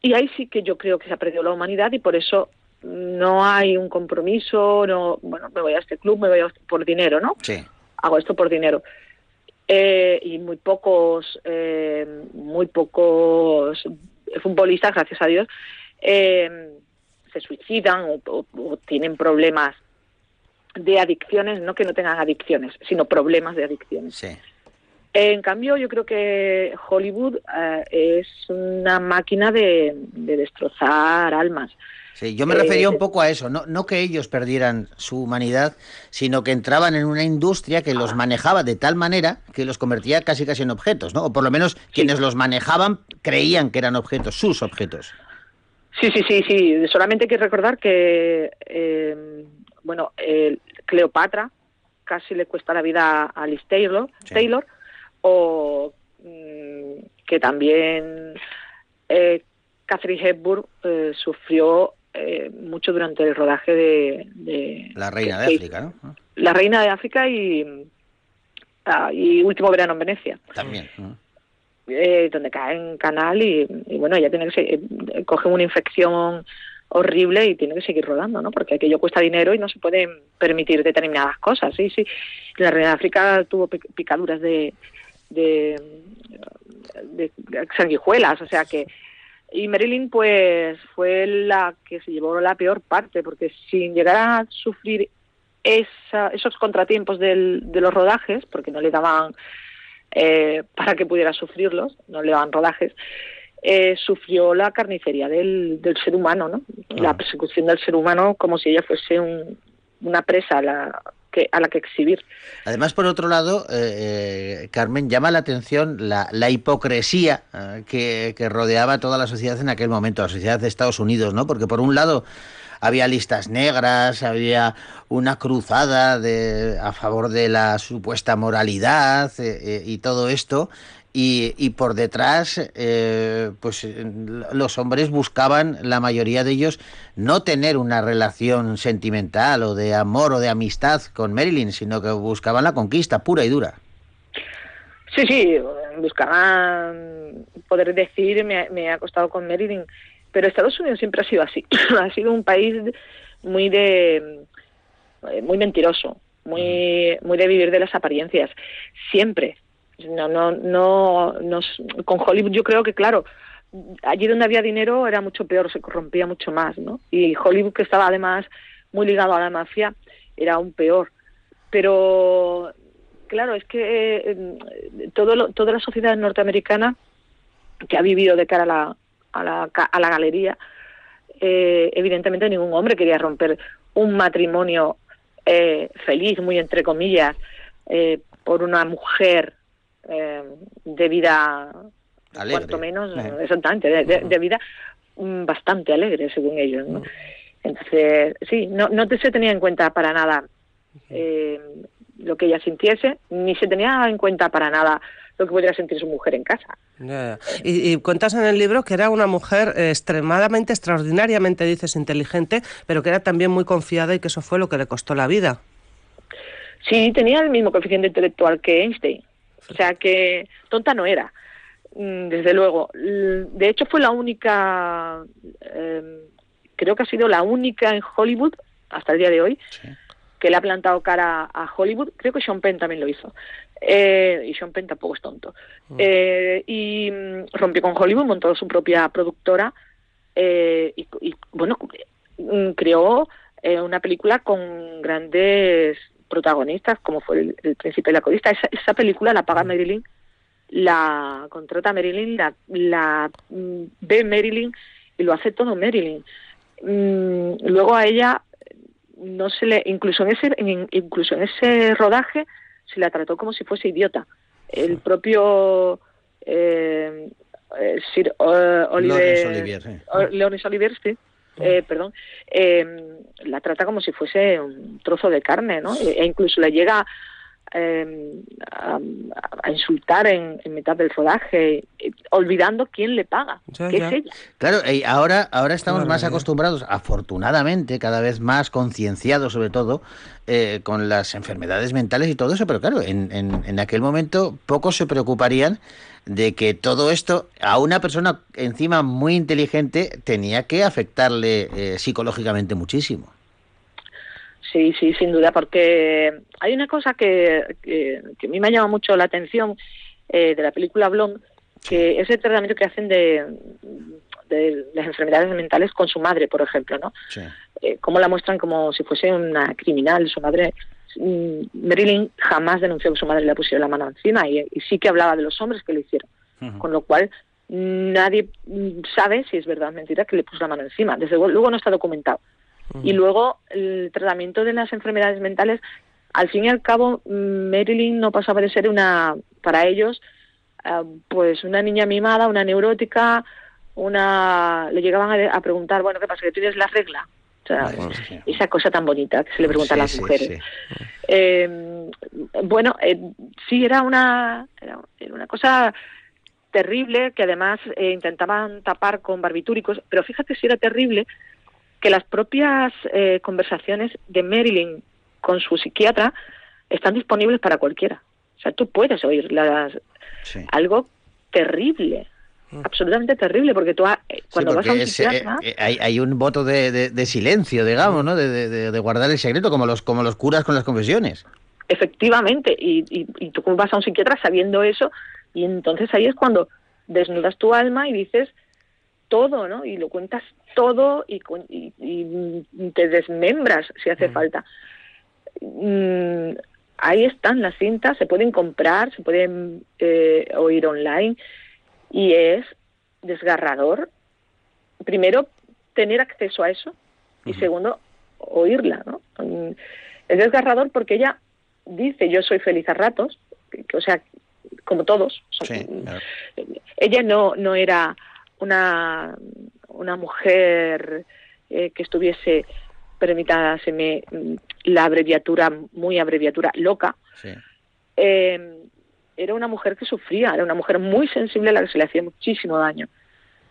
y ahí sí que yo creo que se ha perdido la humanidad y por eso no hay un compromiso, no, bueno, me voy a este club, me voy a este- por dinero, ¿no? Sí. hago esto por dinero. Eh, y muy pocos, eh, muy pocos futbolistas, gracias a Dios, eh, se suicidan o, o- o tienen problemas de adicciones, no que no tengan adicciones, sino problemas de adicciones. Sí. En cambio, yo creo que Hollywood eh, es una máquina de, de destrozar almas. Sí, yo me Eh, refería un poco a eso, no, no que ellos perdieran su humanidad, sino que entraban en una industria que los manejaba de tal manera que los convertía casi casi en objetos, ¿no? O por lo menos quienes los manejaban creían que eran objetos, sus objetos. Sí, sí, sí, sí. Solamente hay que recordar que, eh, bueno, eh, Cleopatra casi le cuesta la vida a Liz Taylor, Taylor o mm, que también eh, Catherine Hepburn eh, sufrió eh, mucho durante el rodaje de, de La reina de África, ¿no? La Reina de África y, ah, y Último Verano en Venecia También. ¿no? eh, donde cae en canal y, y bueno, ella tiene que coge una infección horrible y tiene que seguir rodando, ¿no? Porque aquello cuesta dinero y no se pueden permitir determinadas cosas, sí, sí. La Reina de África tuvo pic- picaduras de, de, de sanguijuelas, o sea que y Marilyn pues fue la que se llevó la peor parte porque sin llegar a sufrir esa, esos contratiempos del, de los rodajes porque no le daban eh, para que pudiera sufrirlos, no le daban rodajes. eh, sufrió la carnicería del, del ser humano, ¿no? La persecución del ser humano como si ella fuese un- una presa a la que, a la que exhibir. Además, por otro lado, eh, eh, Carmen, llama la atención la, la hipocresía eh, que, que rodeaba toda la sociedad en aquel momento, la sociedad de Estados Unidos, ¿no? Porque por un lado había listas negras, había una cruzada de, a favor de la supuesta moralidad eh, y todo esto. Y, y por detrás, eh, pues eh, los hombres buscaban, la mayoría de ellos, no tener una relación sentimental o de amor o de amistad con Marilyn, sino que buscaban la conquista pura y dura. Sí, sí, buscaban poder decir, me, me he acostado con Marilyn, pero Estados Unidos siempre ha sido así, ha sido un país muy de eh, muy mentiroso, muy muy de vivir de las apariencias, siempre. No, no, no, nos- con Hollywood yo creo que claro, allí donde había dinero era mucho peor, se corrompía mucho más, ¿no? Y Hollywood que estaba además muy ligado a la mafia era aún peor. Pero claro, es que eh, todo lo- toda la sociedad norteamericana que ha vivido de cara a la, a la, a la galería, eh, evidentemente ningún hombre quería romper un matrimonio eh, feliz, muy entre comillas, por una mujer eh, de vida, Alegre. cuanto menos, Eh. exactamente, de, de- de vida mm, bastante alegre, según ellos. ¿no? Entonces, sí, no, no se tenía en cuenta para nada eh, lo que ella sintiese, ni se tenía en cuenta para nada lo que pudiera sentir su mujer en casa. Y, y cuentas en el libro que era una mujer extremadamente, extraordinariamente, dices, inteligente, pero que era también muy confiada y que eso fue lo que le costó la vida. Sí, tenía el mismo coeficiente intelectual que Einstein. O sea que tonta no era, mm, desde luego. De hecho, fue la única, eh, creo que ha sido la única en Hollywood, hasta el día de hoy, que le ha plantado cara a Hollywood. Creo que Sean Penn también lo hizo. Eh, y Sean Penn tampoco es tonto. Eh, y mm, rompió con Hollywood, montó su propia productora eh, y, y, bueno, mm, creó eh, una película con grandes protagonistas, como fue El, el Príncipe y la Codista. Esa, esa película la paga Marilyn, la contrata Marilyn, la, la mm, ve Marilyn y lo hace todo Marilyn. Mm, luego a ella no se le incluso en ese en- incluso en ese rodaje se la trató como si fuese idiota el propio eh, eh, Sir eh, Oliver, Olivier, sí. Laurence Olivier, sí, eh, perdón, eh, la trata como si fuese un trozo de carne, ¿no? E, e incluso le llega eh, a, a insultar en, en mitad del rodaje, eh, olvidando quién le paga, Ya, que ya. es ella. Claro, y ahora, ahora estamos más acostumbrados, afortunadamente, cada vez más concienciados sobre todo, eh, con las enfermedades mentales y todo eso, pero claro, en, en, en aquel momento pocos se preocuparían de que todo esto a una persona encima muy inteligente tenía que afectarle eh, psicológicamente muchísimo. Sí, sí, sin duda, porque hay una cosa que, que, que a mí me llama mucho la atención eh, de la película Blonde, que es el tratamiento que hacen de, de las enfermedades mentales con su madre, por ejemplo, ¿no? Eh, cómo la muestran como si fuese una criminal. Su madre, mm, Marilyn jamás denunció que su madre le pusiera la mano encima y, y sí que hablaba de los hombres que lo hicieron. Con lo cual, nadie mm, sabe si es verdad o mentira que le puso la mano encima. Desde luego no está documentado. Y luego el tratamiento de las enfermedades mentales, al fin y al cabo, Marilyn no pasaba de ser una, para ellos, ah, pues una niña mimada, una neurótica, una, le llegaban a, a preguntar, bueno, ¿qué pasa? ¿Que tienes la regla? O sea, esa cosa tan bonita que se le pregunta a las mujeres. sí. Eh, bueno, eh, sí, era una, era, era una cosa terrible que además eh, intentaban tapar con barbitúricos, pero fíjate si era terrible que las propias eh, conversaciones de Marilyn con su psiquiatra están disponibles para cualquiera. O sea, tú puedes oírlas. Algo terrible, absolutamente terrible, porque tú eh, Sí, cuando vas a un es, eh, psiquiatra... eh, hay, hay un voto de, de- de silencio, digamos, ¿no? De, de- de- de guardar el secreto, como los, como los curas con las confesiones. Efectivamente, y, y, y tú vas a un psiquiatra sabiendo eso, y entonces ahí es cuando desnudas tu alma y dices todo, ¿no? Y lo cuentas todo y, y- y te desmembras si hace falta. Mm, ahí están las cintas, se pueden comprar, se pueden eh, oír online y es desgarrador, primero, tener acceso a eso y segundo, oírla, ¿no? Mm, Es desgarrador porque ella dice yo soy feliz a ratos, que- o sea, como todos. Ella no, no era una, una mujer eh, que estuviese, permítaseme mm, la abreviatura, muy abreviatura, loca. Sí. Eh, era una mujer que sufría, era una mujer muy sensible a la que se le hacía muchísimo daño,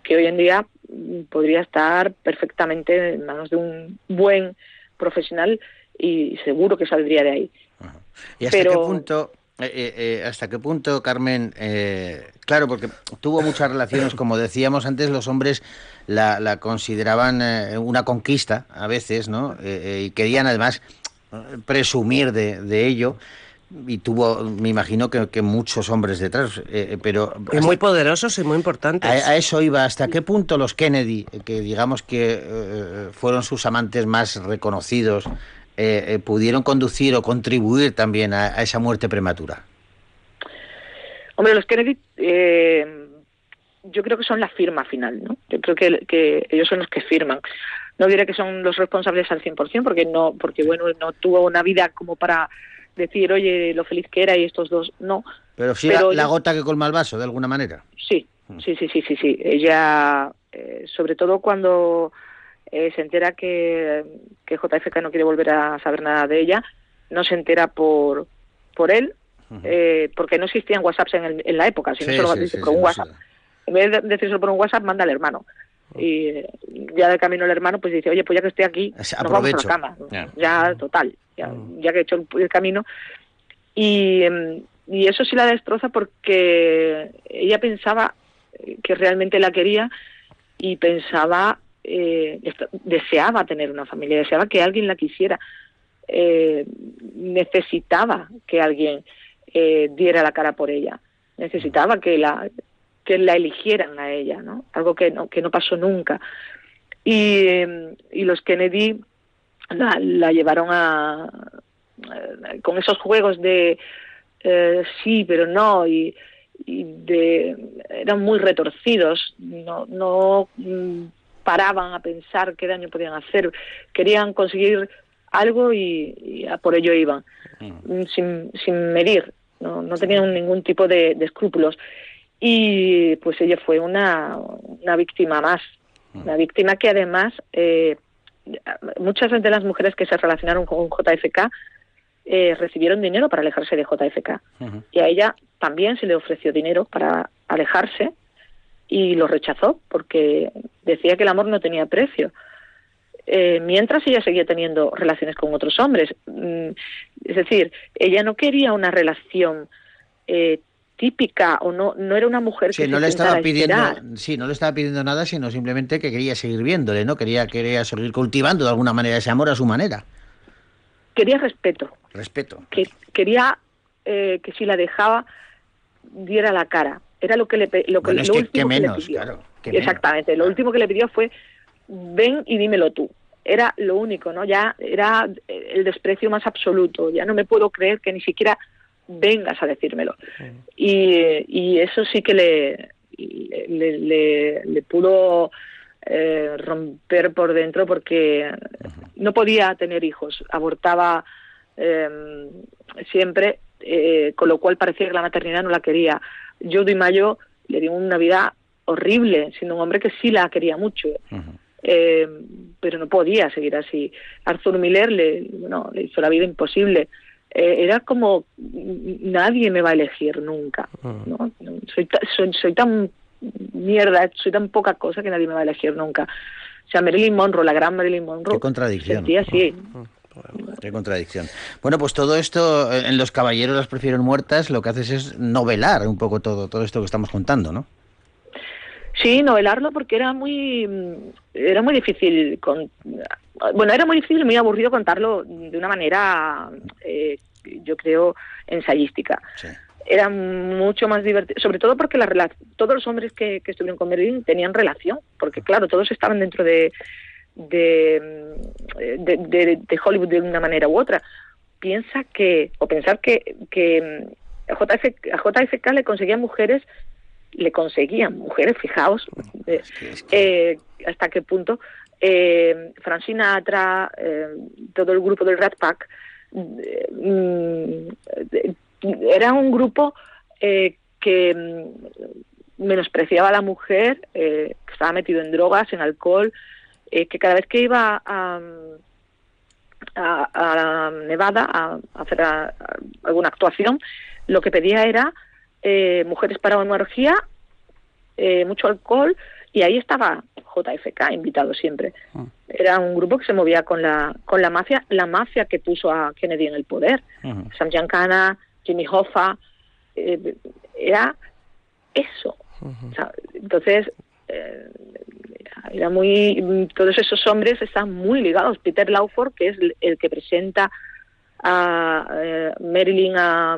que hoy en día mm, podría estar perfectamente en manos de un buen profesional y seguro que saldría de ahí. ¿Y hasta Pero- qué punto, eh, eh, eh, hasta qué punto, Carmen? eh, claro, porque tuvo muchas relaciones, como decíamos antes, los hombres la, la consideraban una conquista a veces, ¿no? Y querían además presumir de, de ello. Y tuvo, me imagino que, que muchos hombres detrás, pero Y muy poderosos y muy importantes. a, a eso iba. ¿Hasta qué punto los Kennedy, que digamos que fueron sus amantes más reconocidos, eh, eh, pudieron conducir o contribuir también a, a esa muerte prematura? Hombre, los Kennedy, eh, yo creo que son la firma final, ¿no? Yo creo que, que ellos son los que firman. No diré que son los responsables al 100%, porque no, porque bueno, no tuvo una vida como para decir, oye, lo feliz que era y estos dos, no. Pero sí Pero la, gota que colma el vaso, de alguna manera. Sí, sí, sí, sí, sí, sí. Ella, eh, sobre todo cuando eh, se entera que, que JFK no quiere volver a saber nada de ella, no se entera por, por él, eh, porque no existían WhatsApps en, el- en la época, sino Sí, solo sí, dice sí, por un WhatsApp. En vez de decírselo por un WhatsApp, manda al hermano. Y eh, ya de camino el hermano pues dice, oye, pues ya que estoy aquí, Es- nos vamos a la cama. Ya. Ya, total, ya, ya que he hecho el, el camino. Y, em, y eso sí la destroza porque ella pensaba que realmente la quería y pensaba, eh, deseaba tener una familia, deseaba que alguien la quisiera, eh, necesitaba que alguien eh, diera la cara por ella, necesitaba que la que la eligieran a ella, ¿no? Algo que no que no pasó nunca. Y, y los Kennedy la, llevaron a con esos juegos de sí pero no y, y de eran muy retorcidos no no mm, paraban a pensar qué daño podían hacer. Querían conseguir algo y, y a por ello iban mm, sin, sin medir no, no tenían ningún tipo de, de escrúpulos. Y pues ella fue una, una víctima más. Una víctima que además eh, muchas de las mujeres que se relacionaron con JFK eh, recibieron dinero para alejarse de JFK y a ella también se le ofreció dinero para alejarse y lo rechazó porque decía que el amor no tenía precio. Eh, mientras ella seguía teniendo relaciones con otros hombres. Mm, Es decir, ella no quería una relación eh, típica o no, no era una mujer Sí, que no se le estaba pidiendo, esperar. sí, no le estaba pidiendo nada, sino simplemente que quería seguir viéndole, ¿no? Quería, quería seguir cultivando de alguna manera ese amor a su manera. Quería respeto, Respeto. que quería eh, que si la dejaba diera la cara. Era lo que le lo que Bueno, es lo que, último que le menos, pidió. claro. que menos. Exactamente. Lo último que le pidió fue ven y dímelo tú. Era lo único, ¿no? Ya era el desprecio más absoluto. Ya no me puedo creer que ni siquiera vengas a decírmelo. Y, y eso sí que le, le, le- le pudo eh, romper por dentro porque no podía tener hijos. Abortaba eh, siempre, eh, con lo cual parecía que la maternidad no la quería. Judy Mayo le dio una vida horrible, siendo un hombre que sí la quería mucho. Eh, pero no podía seguir así. Arthur Miller le, bueno, le hizo la vida imposible. Eh, era como nadie me va a elegir nunca. ¿no? Soy, ta- soy, soy tan mierda, soy tan poca cosa que nadie me va a elegir nunca. O sea, Marilyn Monroe, la gran Marilyn Monroe, Qué contradicción. sentía así. Qué contradicción. Bueno, pues todo esto eh, en Los Caballeros las prefieren muertas, lo que haces es novelar un poco todo, todo esto que estamos contando, ¿no? Sí, novelarlo porque era muy mm, era muy difícil con bueno, era muy difícil y muy aburrido contarlo de una manera eh, yo creo ensayística. Era mucho más divertido, sobre todo porque la todos los hombres que, que estuvieron con Marilyn tenían relación, porque claro, todos estaban dentro de de, de, de- de Hollywood de una manera u otra. Piensa que, o pensar que, que mm, a JF, a JFK le conseguían mujeres le conseguían mujeres, fijaos eh, eh, hasta qué punto. Eh, Francina Atra, eh, todo el grupo del Rat Pack, mm, era un grupo eh, que mm, menospreciaba a la mujer, que estaba metido en drogas, en alcohol, eh, que cada vez que iba a, a, a Nevada a, a hacer alguna actuación, lo que pedía era eh, mujeres para una orgía, eh, mucho alcohol, y ahí estaba JFK invitado siempre. Era un grupo que se movía con la, con la mafia, la mafia que puso a Kennedy en el poder. Sam Giancana, Jimmy Hoffa, eh, era eso. O sea, entonces, eh, era muy, todos esos hombres están muy ligados. Peter Lawford, que es el, que presenta a eh, Marilyn a,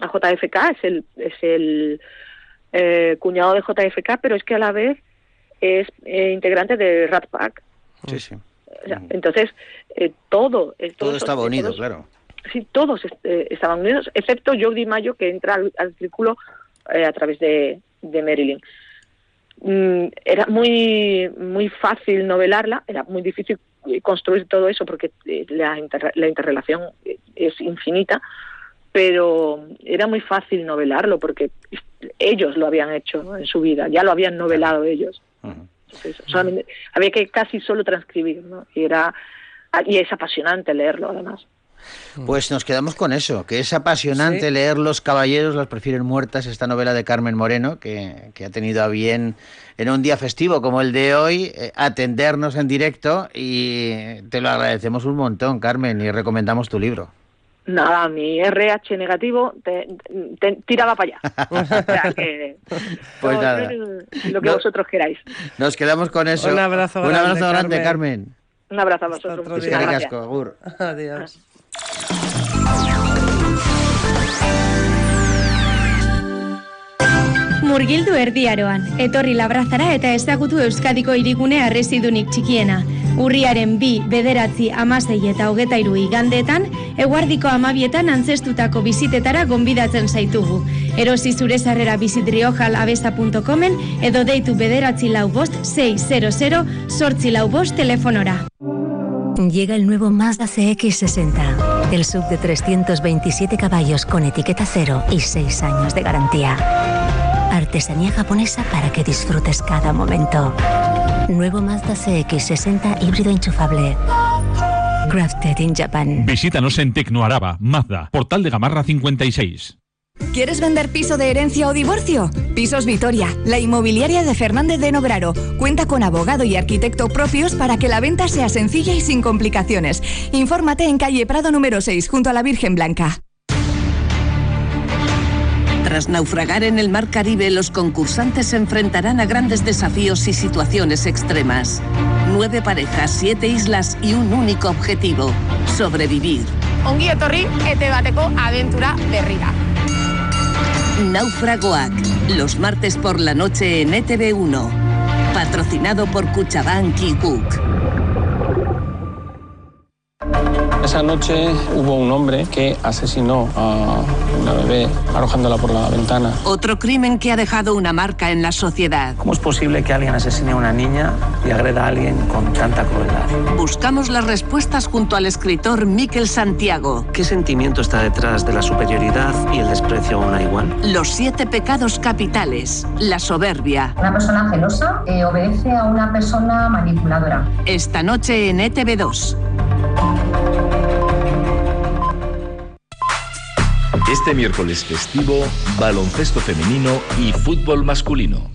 a JFK, es el, es el eh, cuñado de JFK, pero es que a la vez es eh, integrante de Rat Pack. Sí, sí. O sea, Entonces, eh, todo, Todo todos- estaba unido, todos- claro. Sí, todos estaban unidos, excepto Jody Mayo, que entra al, al círculo eh, a través de, de Marilyn. Mm, era muy, muy fácil novelarla, era muy difícil construir todo eso porque eh, la, inter- la interrelación eh, es infinita, pero era muy fácil novelarlo porque ellos lo habían hecho en su vida, ya lo habían novelado ellos. Entonces, solamente, había que casi solo transcribir, ¿no? Y era y es apasionante leerlo además. Pues nos quedamos con eso, que es apasionante Sí. leer Los Caballeros las prefieren muertas, esta novela de Carmen Moreno, que, que ha tenido a bien en un día festivo como el de hoy, eh, atendernos en directo y te lo agradecemos un montón, Carmen, y recomendamos tu libro. Nada, mi RH negativo te, te- tiraba para allá. O sea que, Pues nada. lo que No. vosotros queráis. Nos quedamos con eso. Un abrazo Un grande, abrazo grande, Carmen. Carmen. Un abrazo a vosotros. gracias. Adiós. Murgildu erdiaroan, etorri labrazara eta ezagutu Euskadiko hirigune harresidunik txikiena. Urriaren bi, bederatzi, amasei eta hogeta iru igandeetan, eguardiko amabietan antzestutako bizitetara gonbidatzen zaitugu. Erosi zure sarrera bizitriojal.abesa.comen edo deitu bederatzi lau bost 600 sortzi lau bost telefonora. Llega el nuevo Mazda CX60, el sub de 327 caballos con etiqueta cero y 6 años de garantía. Artesanía japonesa para que disfrutes cada momento. Nuevo Mazda CX60 híbrido enchufable. Crafted in Japan. Visítanos en Tecnoaraba, Mazda, Portal de Gamarra 56. ¿Quieres vender piso de herencia o divorcio? Pisos Vitoria, la inmobiliaria de Fernández de Nograro, cuenta con abogado y arquitecto propios para que la venta sea sencilla y sin complicaciones. Infórmate en calle Prado número 6, junto a la Virgen Blanca. Tras naufragar en el mar Caribe, los concursantes se enfrentarán a grandes desafíos y situaciones extremas. Nueve parejas, siete islas y un único objetivo, sobrevivir. Ongi etorri ete bateko abentura berrira. Naufragoac, los martes por la noche en ETV1. Patrocinado por Cuchabank y Cook. Esa noche hubo un hombre que asesinó a una bebé arrojándola por la ventana. Otro crimen que ha dejado una marca en la sociedad. ¿Cómo es posible que alguien asesine a una niña y agreda a alguien con tanta crueldad? Buscamos las respuestas junto al escritor Miquel Santiago. ¿Qué sentimiento está detrás de la superioridad y el desprecio a una igual? Los siete pecados capitales. La soberbia. Una persona celosa eh, obedece a una persona manipuladora. Esta noche en E ETV2. Este miércoles festivo, baloncesto femenino y fútbol masculino.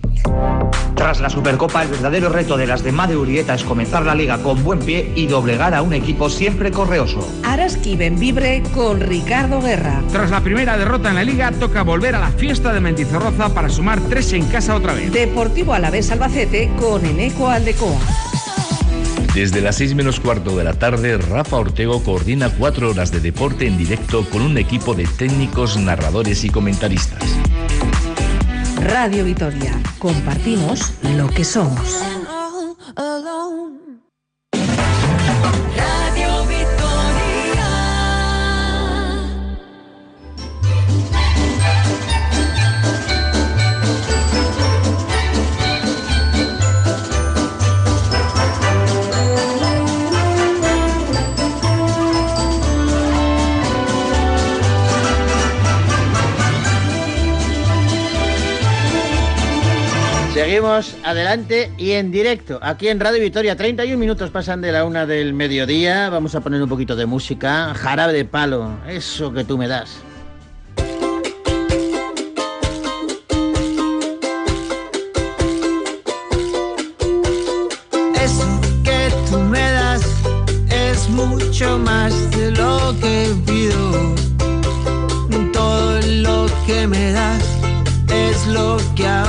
Tras la Supercopa, el verdadero reto de las de Made Urieta es comenzar la liga con buen pie y doblegar a un equipo siempre correoso. Araski Benvibre con Ricardo Guerra. Tras la primera derrota en la liga, toca volver a la fiesta de Mendizorroza para sumar tres en casa otra vez. Deportivo Alavés Albacete con Eneco Aldecoa. Desde las 6 menos cuarto de la tarde, Rafa Ortego coordina cuatro horas de deporte en directo con un equipo de técnicos, narradores y comentaristas. Radio Vitoria. Compartimos lo que somos. Seguimos adelante y en directo, aquí en Radio Victoria. 31 minutos pasan de la una del mediodía. Vamos a poner un poquito de música. Jarabe de palo, eso que tú me das. Eso que tú me das es mucho más de lo que pido. Todo lo que me das es lo que ahora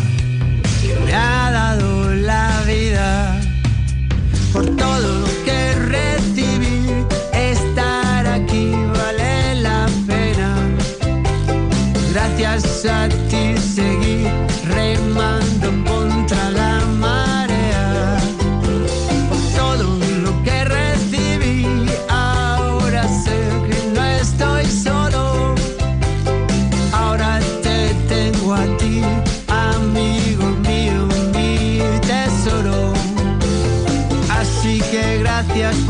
Por todo lo que recibí, estar aquí vale la pena. Gracias a ti seguí remando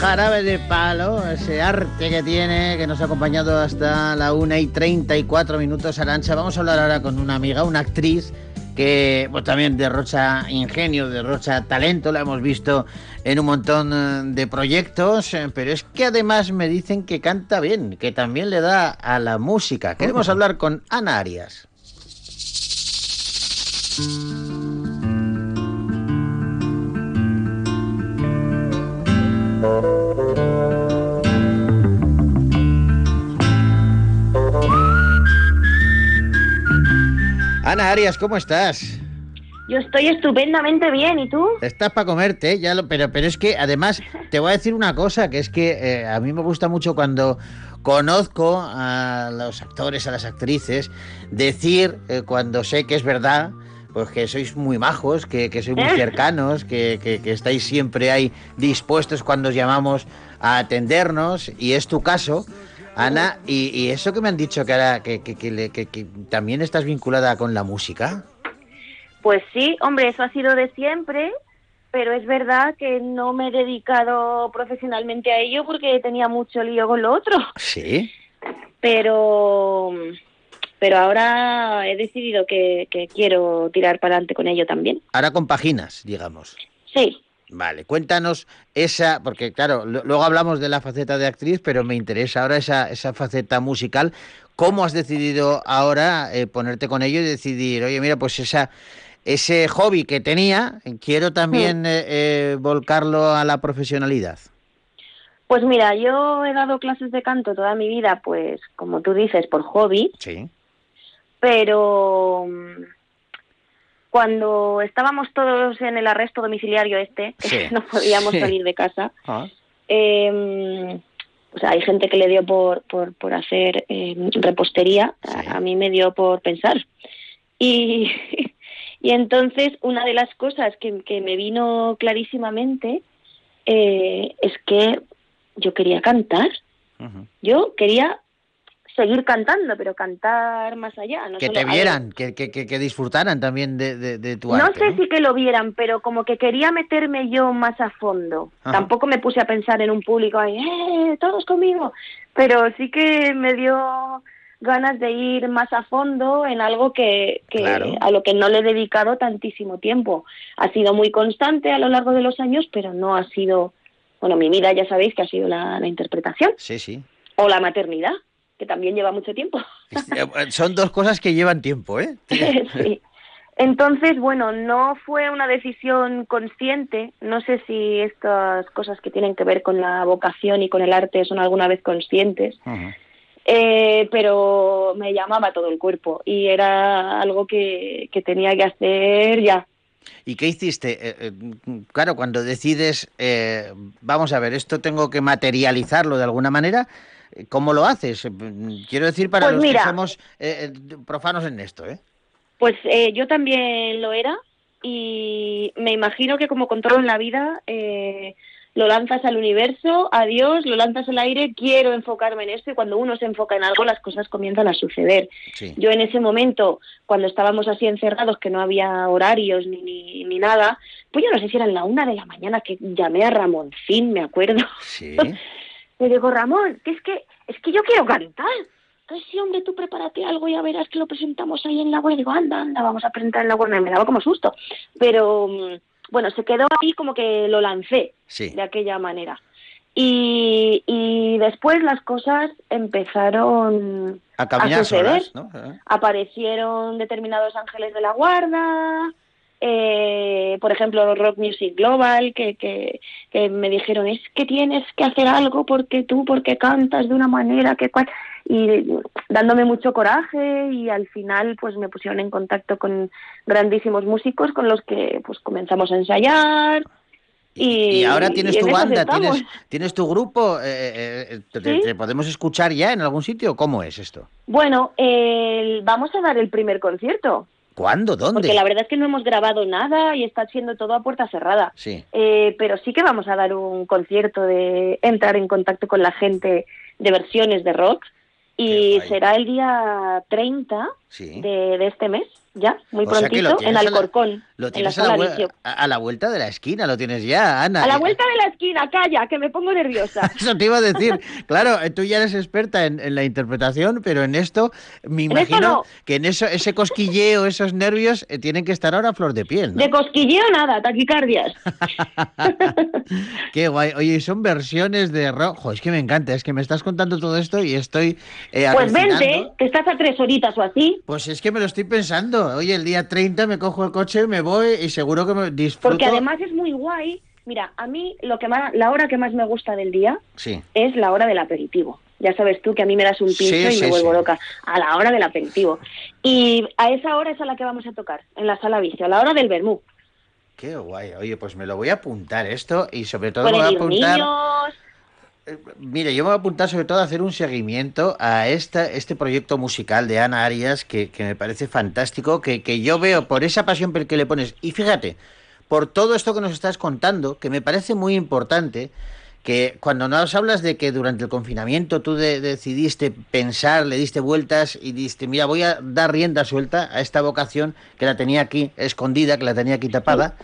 Jarabe de Palo, ese arte que tiene, que nos ha acompañado hasta la 1 y 34 minutos, Arancha. Vamos a hablar ahora con una amiga, una actriz que pues, también derrocha ingenio, derrocha talento, la hemos visto en un montón eh, de proyectos, eh, pero es que además me dicen que canta bien, que también le da a la música. Queremos hablar con Ana Arias. Ana Arias, ¿cómo estás? Yo estoy estupendamente bien, ¿y tú? Estás para comerte, ya lo, pero, pero es que además te voy a decir una cosa, que es que eh, a mí me gusta mucho cuando conozco a los actores, a las actrices, decir eh, cuando sé que es verdad, pues que sois muy majos, que, que sois muy cercanos, que, que- que estáis siempre ahí dispuestos cuando os llamamos a atendernos, y es tu caso. Ana, y, y eso que me han dicho que, ahora, que, que- que que también estás vinculada con la música. Pues sí, hombre, eso ha sido de siempre, pero es verdad que no me he dedicado profesionalmente a ello porque tenía mucho lío con lo otro. Sí. Pero, pero ahora he decidido que, que quiero tirar para adelante con ello también. Ahora con páginas, digamos. Sí. Vale, cuéntanos esa, porque claro, luego hablamos de la faceta de actriz, pero me interesa ahora esa, esa faceta musical. ¿Cómo has decidido ahora eh, ponerte con ello y decidir, oye, mira, pues esa, ese hobby que tenía, quiero también eh, eh, volcarlo a la profesionalidad? Pues mira, yo he dado clases de canto toda mi vida, pues como tú dices, por hobby, Sí. pero mm, cuando estábamos todos en el arresto domiciliario este, que Sí. no podíamos Sí. salir de casa, Ah. eh, o sea, hay gente que le dio por, por, por hacer eh, repostería, a, a mí me dio por pensar. Y, y entonces una de las cosas que, que me vino clarísimamente eh, es que yo quería cantar. Yo quería seguir cantando, pero cantar más allá. No que solo- te vieran, que, que, que, disfrutaran también de, de- de tu no arte. sé si que lo vieran, pero como que quería meterme yo más a fondo. Ajá. Tampoco me puse a pensar en un público ahí, ¡eh, todos conmigo! Pero sí que me dio ganas de ir más a fondo en algo que, que Claro. a lo que no le he dedicado tantísimo tiempo. Ha sido muy constante a lo largo de los años, pero no ha sido, bueno, mi vida ya sabéis que ha sido la, la interpretación Sí, sí. o la maternidad, que también lleva mucho tiempo. Son dos cosas que llevan tiempo, ¿eh? sí. Entonces, bueno, no fue una decisión consciente. No sé si estas cosas que tienen que ver con la vocación y con el arte son alguna vez conscientes, eh, pero me llamaba todo el cuerpo y era algo que, que tenía que hacer ya. ¿Y qué hiciste? Eh, eh, claro, cuando decides, vamos a ver, esto tengo que materializarlo de alguna manera, ¿cómo lo haces? Eh, Quiero decir, para Pues los mira. que somos eh, eh, profanos en esto, ¿eh? Pues eh, yo también lo era y me imagino que como con todo en la vida eh, lo lanzas al universo, a Dios, lo lanzas al aire, quiero enfocarme en esto y cuando uno se enfoca en algo las cosas comienzan a suceder. Sí. Yo en ese momento, cuando estábamos así encerrados, que no había horarios ni, ni, ni nada, pues yo no sé si era en la una de la mañana que llamé a Ramoncín, me acuerdo. Sí. Le digo, Ramón, que es que, es que yo quiero cantar. Entonces, sí, hombre, tú prepárate algo, ya verás que lo presentamos ahí en la web. Digo, anda, anda, vamos a presentar en la web. Me daba como susto. Pero, mm, bueno, se quedó ahí como que lo lancé Sí. de aquella manera. Y, y después las cosas empezaron A caminar suceder. solas, ¿no? Eh. Aparecieron determinados ángeles de la guarda, eh, por ejemplo, Rock Music Global, que, que, que me dijeron, es que tienes que hacer algo porque tú, porque cantas de una manera que cual... Y dándome mucho coraje y al final pues me pusieron en contacto con grandísimos músicos con los que pues comenzamos a ensayar. Y, Y ahora tienes y tu banda, tienes, tienes tu grupo, eh, eh, te, Sí. te podemos escuchar ya en algún sitio? ¿Cómo es esto? Bueno, el- vamos a dar el primer concierto. ¿Cuándo? ¿Dónde? Porque la verdad es que no hemos grabado nada y está siendo todo a puerta cerrada. Sí. Eh, pero sí que vamos a dar un concierto de entrar en contacto con la gente de versiones de rock y será el día 30 Sí. de, de este mes, ya, muy O prontito, en Alcorcón, Lo tienes a, la, a- la vuelta de la esquina, lo tienes ya, Ana. A la vuelta de la esquina, calla, que me pongo nerviosa. Eso te iba a decir. Claro, eh, tú ya eres experta en, en la interpretación, pero en esto me imagino no. que en eso ese cosquilleo, esos nervios eh, tienen que estar ahora a flor de piel, ¿no? De cosquilleo nada, taquicardias. Qué guay. Oye, y son versiones de rock. Jo, es que me encanta, es que me estás contando todo esto y estoy eh, Pues alucinando. vente, que estás a tres horitas o así. Pues es que me lo estoy pensando. Oye, el día 30 me cojo el coche, me voy y seguro que me disfruto. Porque además es muy guay. Mira, a mí lo que más, la hora que más me gusta del día Sí. es la hora del aperitivo. Ya sabes tú que a mí me das un Sí, pincho y sí, me vuelvo loca. A la hora del aperitivo. Y a esa hora es a la que vamos a tocar, en la sala vicio, a la hora del vermú. Qué guay. Oye, pues me lo voy a apuntar esto y sobre todo Pueden voy a apuntar. niños. Mire, yo me voy a apuntar sobre todo a hacer un seguimiento a esta, este proyecto musical de Ana Arias que, que me parece fantástico, que, que yo veo por esa pasión que le pones. Y fíjate, por todo esto que nos estás contando, que me parece muy importante, que cuando nos hablas de que durante el confinamiento tú de- decidiste pensar, le diste vueltas y dijiste, mira, voy a dar rienda suelta a esta vocación que la tenía aquí escondida, que la tenía aquí tapada.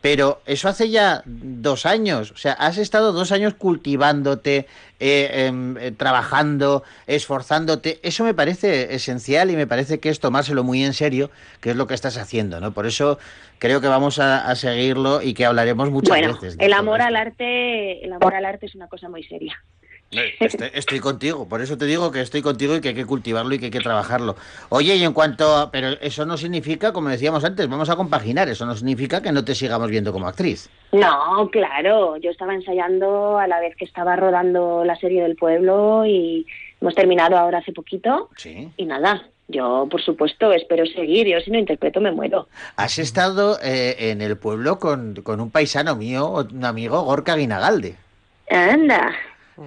Pero eso hace ya dos años. O sea, has estado dos años cultivándote, eh, em, eh, trabajando, esforzándote. Eso me parece esencial y me parece que es tomárselo muy en serio, que es lo que estás haciendo, ¿no? Por eso creo que vamos a, a seguirlo y que hablaremos muchas bueno, veces. de el amor esto. al arte, el amor al arte es una cosa muy seria. Estoy, estoy contigo, por eso te digo que estoy contigo y que hay que cultivarlo y que hay que trabajarlo. Oye, y en cuanto a, pero eso no significa, como decíamos antes, vamos a compaginar, eso no significa que no te sigamos viendo como actriz. No, claro, yo estaba ensayando a la vez que estaba rodando la serie del pueblo y hemos terminado ahora hace poquito. Sí. Y nada, yo por supuesto espero seguir, yo si no interpreto me muero. Has estado eh, en el pueblo con, con un paisano mío, un amigo, Gorka Guinagalde. Anda.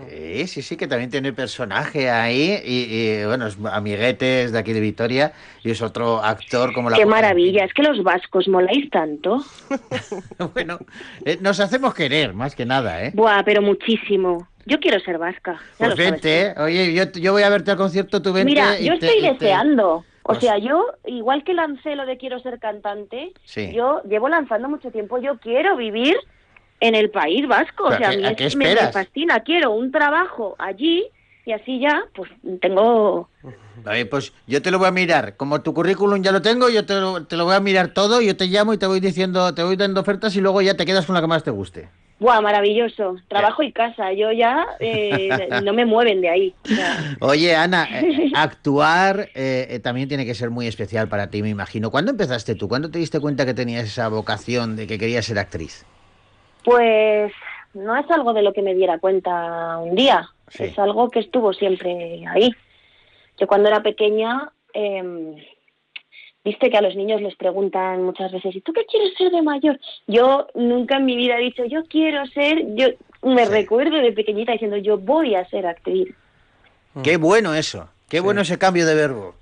Sí, sí, sí, que también tiene personaje ahí y, y, bueno, es amiguetes de aquí de Vitoria y es otro actor como la... Qué maravilla, es que los vascos moláis tanto. bueno, eh, nos hacemos querer, más que nada, ¿eh? Buah, pero muchísimo. Yo quiero ser vasca. ya Pues sabes vente, ¿eh? oye, yo, yo voy a verte al concierto, tú vente Mira, yo te- estoy te- deseando. O Pues- sea, yo, igual que lancé lo de quiero ser cantante, Sí. yo llevo lanzando mucho tiempo, yo quiero vivir en el País Vasco. O ¿Pero sea, a mí a qué es- me, me fascina. Quiero un trabajo allí y así ya, pues tengo... Oye, pues yo te lo voy a mirar. Como tu currículum ya lo tengo, yo te lo, te lo voy a mirar todo, yo te llamo y te voy diciendo, te voy dando ofertas y luego ya te quedas con la que más te guste. Buah, maravilloso. Trabajo y casa. Yo ya eh, no me mueven de ahí. Oye, Ana, eh, actuar eh, eh, también tiene que ser muy especial para ti, me imagino. ¿Cuándo empezaste tú? ¿Cuándo te diste cuenta que tenías esa vocación de que querías ser actriz? Pues no es algo de lo que me diera cuenta un día, Sí. es algo que estuvo siempre ahí. Yo cuando era pequeña, em, viste que a los niños les preguntan muchas veces, ¿y tú qué quieres ser de mayor? Yo nunca en mi vida he dicho, yo quiero ser, yo me recuerdo de pequeñita diciendo, yo voy a ser actriz. Qué bueno eso, qué bueno ese cambio de verbo.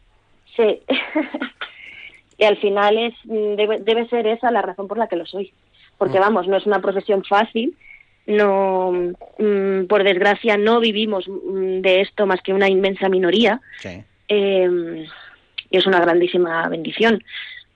Sí. y al final es mm, debe, debe ser esa la razón por la que lo soy. Porque vamos, no es una profesión fácil, no mm, por desgracia no vivimos mm, de esto más que una inmensa minoría. Sí. eh, y es una grandísima bendición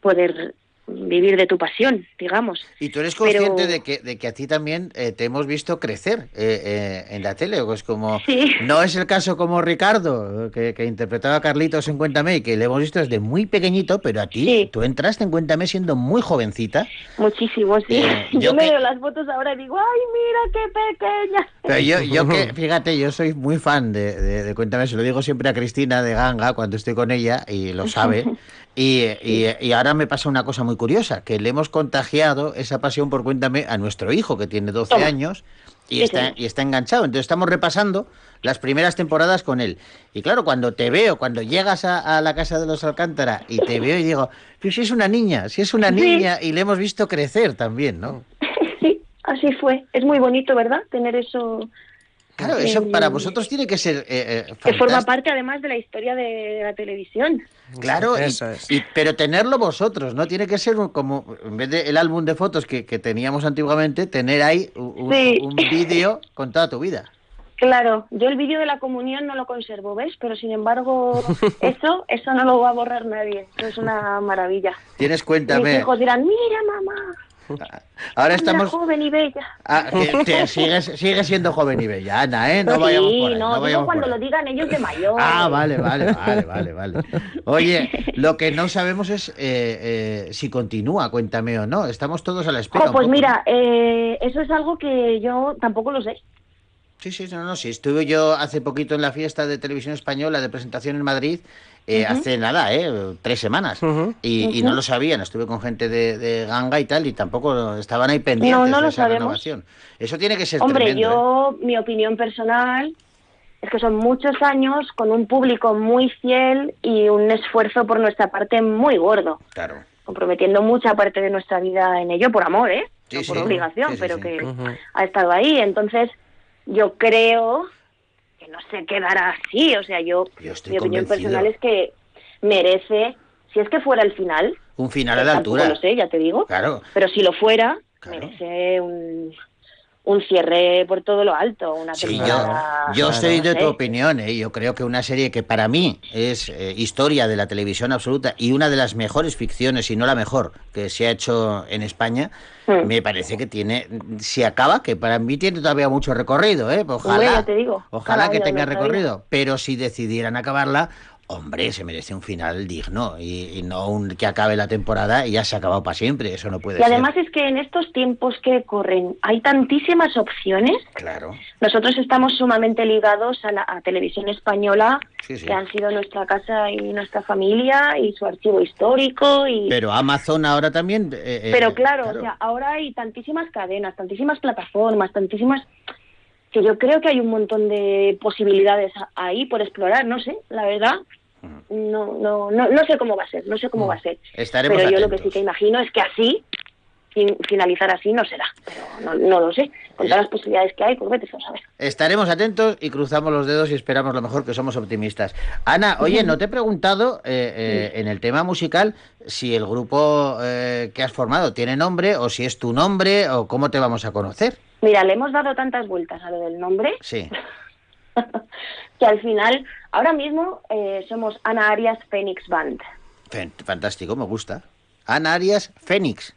poder vivir de tu pasión, digamos. Y tú eres Pero- consciente de, que, de que a ti también eh, te hemos visto crecer eh, eh, en la tele. Pues como Sí. no es el caso como Ricardo, que, que interpretaba a Carlitos en Cuéntame, y que le hemos visto desde muy pequeñito, pero a ti, tú entraste en Cuéntame siendo muy jovencita. Muchísimo, sí. Eh, yo yo me que- veo las fotos ahora y digo, ay, mira qué pequeña. Pero yo, yo que, fíjate, yo soy muy fan de, de- de Cuéntame, se lo digo siempre a Cristina de Ganga cuando estoy con ella, y lo sabe. Y, y- y ahora me pasa una cosa muy curiosa, que le hemos contagiado esa pasión por Cuéntame a nuestro hijo, que tiene 12 Toma. años, y Sí, está, sí. y está enganchado. Entonces estamos repasando las primeras temporadas con él. Y claro, cuando te veo, cuando llegas a, a la casa de los Alcántara y te veo y digo, pero si es una niña, si es una Sí. niña, y le hemos visto crecer también, ¿no? Sí, así fue. Es muy bonito, ¿verdad? Tener eso Claro, eso Eh, para vosotros tiene que ser eh, eh, que forma parte además de la historia de la televisión. Claro, y- Eso es. y- pero tenerlo vosotros, ¿no? Tiene que ser un- como, en vez del álbum de fotos que, que teníamos antiguamente, tener ahí un, Sí. un vídeo con toda tu vida. Claro, yo el vídeo de la comunión no lo conservo, ¿ves? Pero sin embargo, eso, eso no lo va a borrar nadie. Eso es una maravilla. Tienes, Mis cuéntame. hijos dirán, mira mamá, Ahora estamos... joven y bella. Ah, que sigues, sigues siendo joven y bella, Ana, ¿eh? No sí, vayamos por ahí, no, no digo vayamos cuando por ahí. lo digan ellos de mayor. Ah, vale, vale, vale, vale, vale. Oye, lo que no sabemos es eh, eh, si continúa, cuéntame o no. Estamos todos a la espera. Un pues poco, ¿no? mira, eh, eso es algo que yo tampoco lo sé. Sí, sí, no, no, sí. Estuve yo hace poquito en la fiesta de televisión española de presentación en Madrid, eh, Ujú. hace nada, ¿eh? Tres semanas. y, y Ujú. no lo sabían, estuve con gente de, de ganga y tal, y tampoco estaban ahí pendientes No, no de lo esa sabemos. renovación. Eso tiene que ser Hombre, tremendo. ¿eh? yo, mi opinión personal es que son muchos años con un público muy fiel y un esfuerzo por nuestra parte muy gordo, Claro. comprometiendo mucha parte de nuestra vida en ello por amor, ¿eh? Sí, no por sí. obligación, Sí, sí, pero sí. que ha estado ahí. Entonces, yo creo que no se quedará así. O sea, yo, mi opinión personal es que merece, si es que fuera el final, Un final a la altura. lo sé, ya te digo, Claro. pero si lo fuera, merece un, un cierre por todo lo alto, una Sí, yo, temporada, yo soy de tu opinión, ¿eh? yo creo que una serie que para mí es eh, historia de la televisión absoluta y una de las mejores ficciones, y no la mejor, que se ha hecho en España, Mm. me parece que tiene, si acaba, que para mí tiene todavía mucho recorrido, ¿eh? Ojalá, te digo, ojalá que cada tenga recorrido, pero si decidieran acabarla, hombre, se merece un final digno y, y no un que acabe la temporada y ya se ha acabado para siempre. Eso no puede Y ser. además es que en estos tiempos que corren hay tantísimas opciones. Claro. Nosotros estamos sumamente ligados a la a televisión española, Sí, sí. que han sido nuestra casa y nuestra familia y su archivo histórico. y Pero Amazon ahora también. eh, eh, Pero claro, o sea, ahora hay tantísimas cadenas, tantísimas plataformas, tantísimas que yo creo que hay un montón de posibilidades ahí por explorar, no sé, la verdad. No, no, no, no sé cómo va a ser, no sé cómo va a ser. Estaremos Pero yo lo que sí que imagino es que así, fin- finalizar así no será. Pero no, no lo sé. Con todas las posibilidades que hay, pues vete a saber. Estaremos atentos y cruzamos los dedos y esperamos lo mejor, que somos optimistas. Ana, oye, no te he preguntado eh, eh, en el tema musical si el grupo eh, que has formado tiene nombre o si es tu nombre o cómo te vamos a conocer. Mira, le hemos dado tantas vueltas a lo del nombre Sí. que al final, ahora mismo eh, somos Ana Arias Phoenix Band. Fantástico, me gusta. Ana Arias Fénix.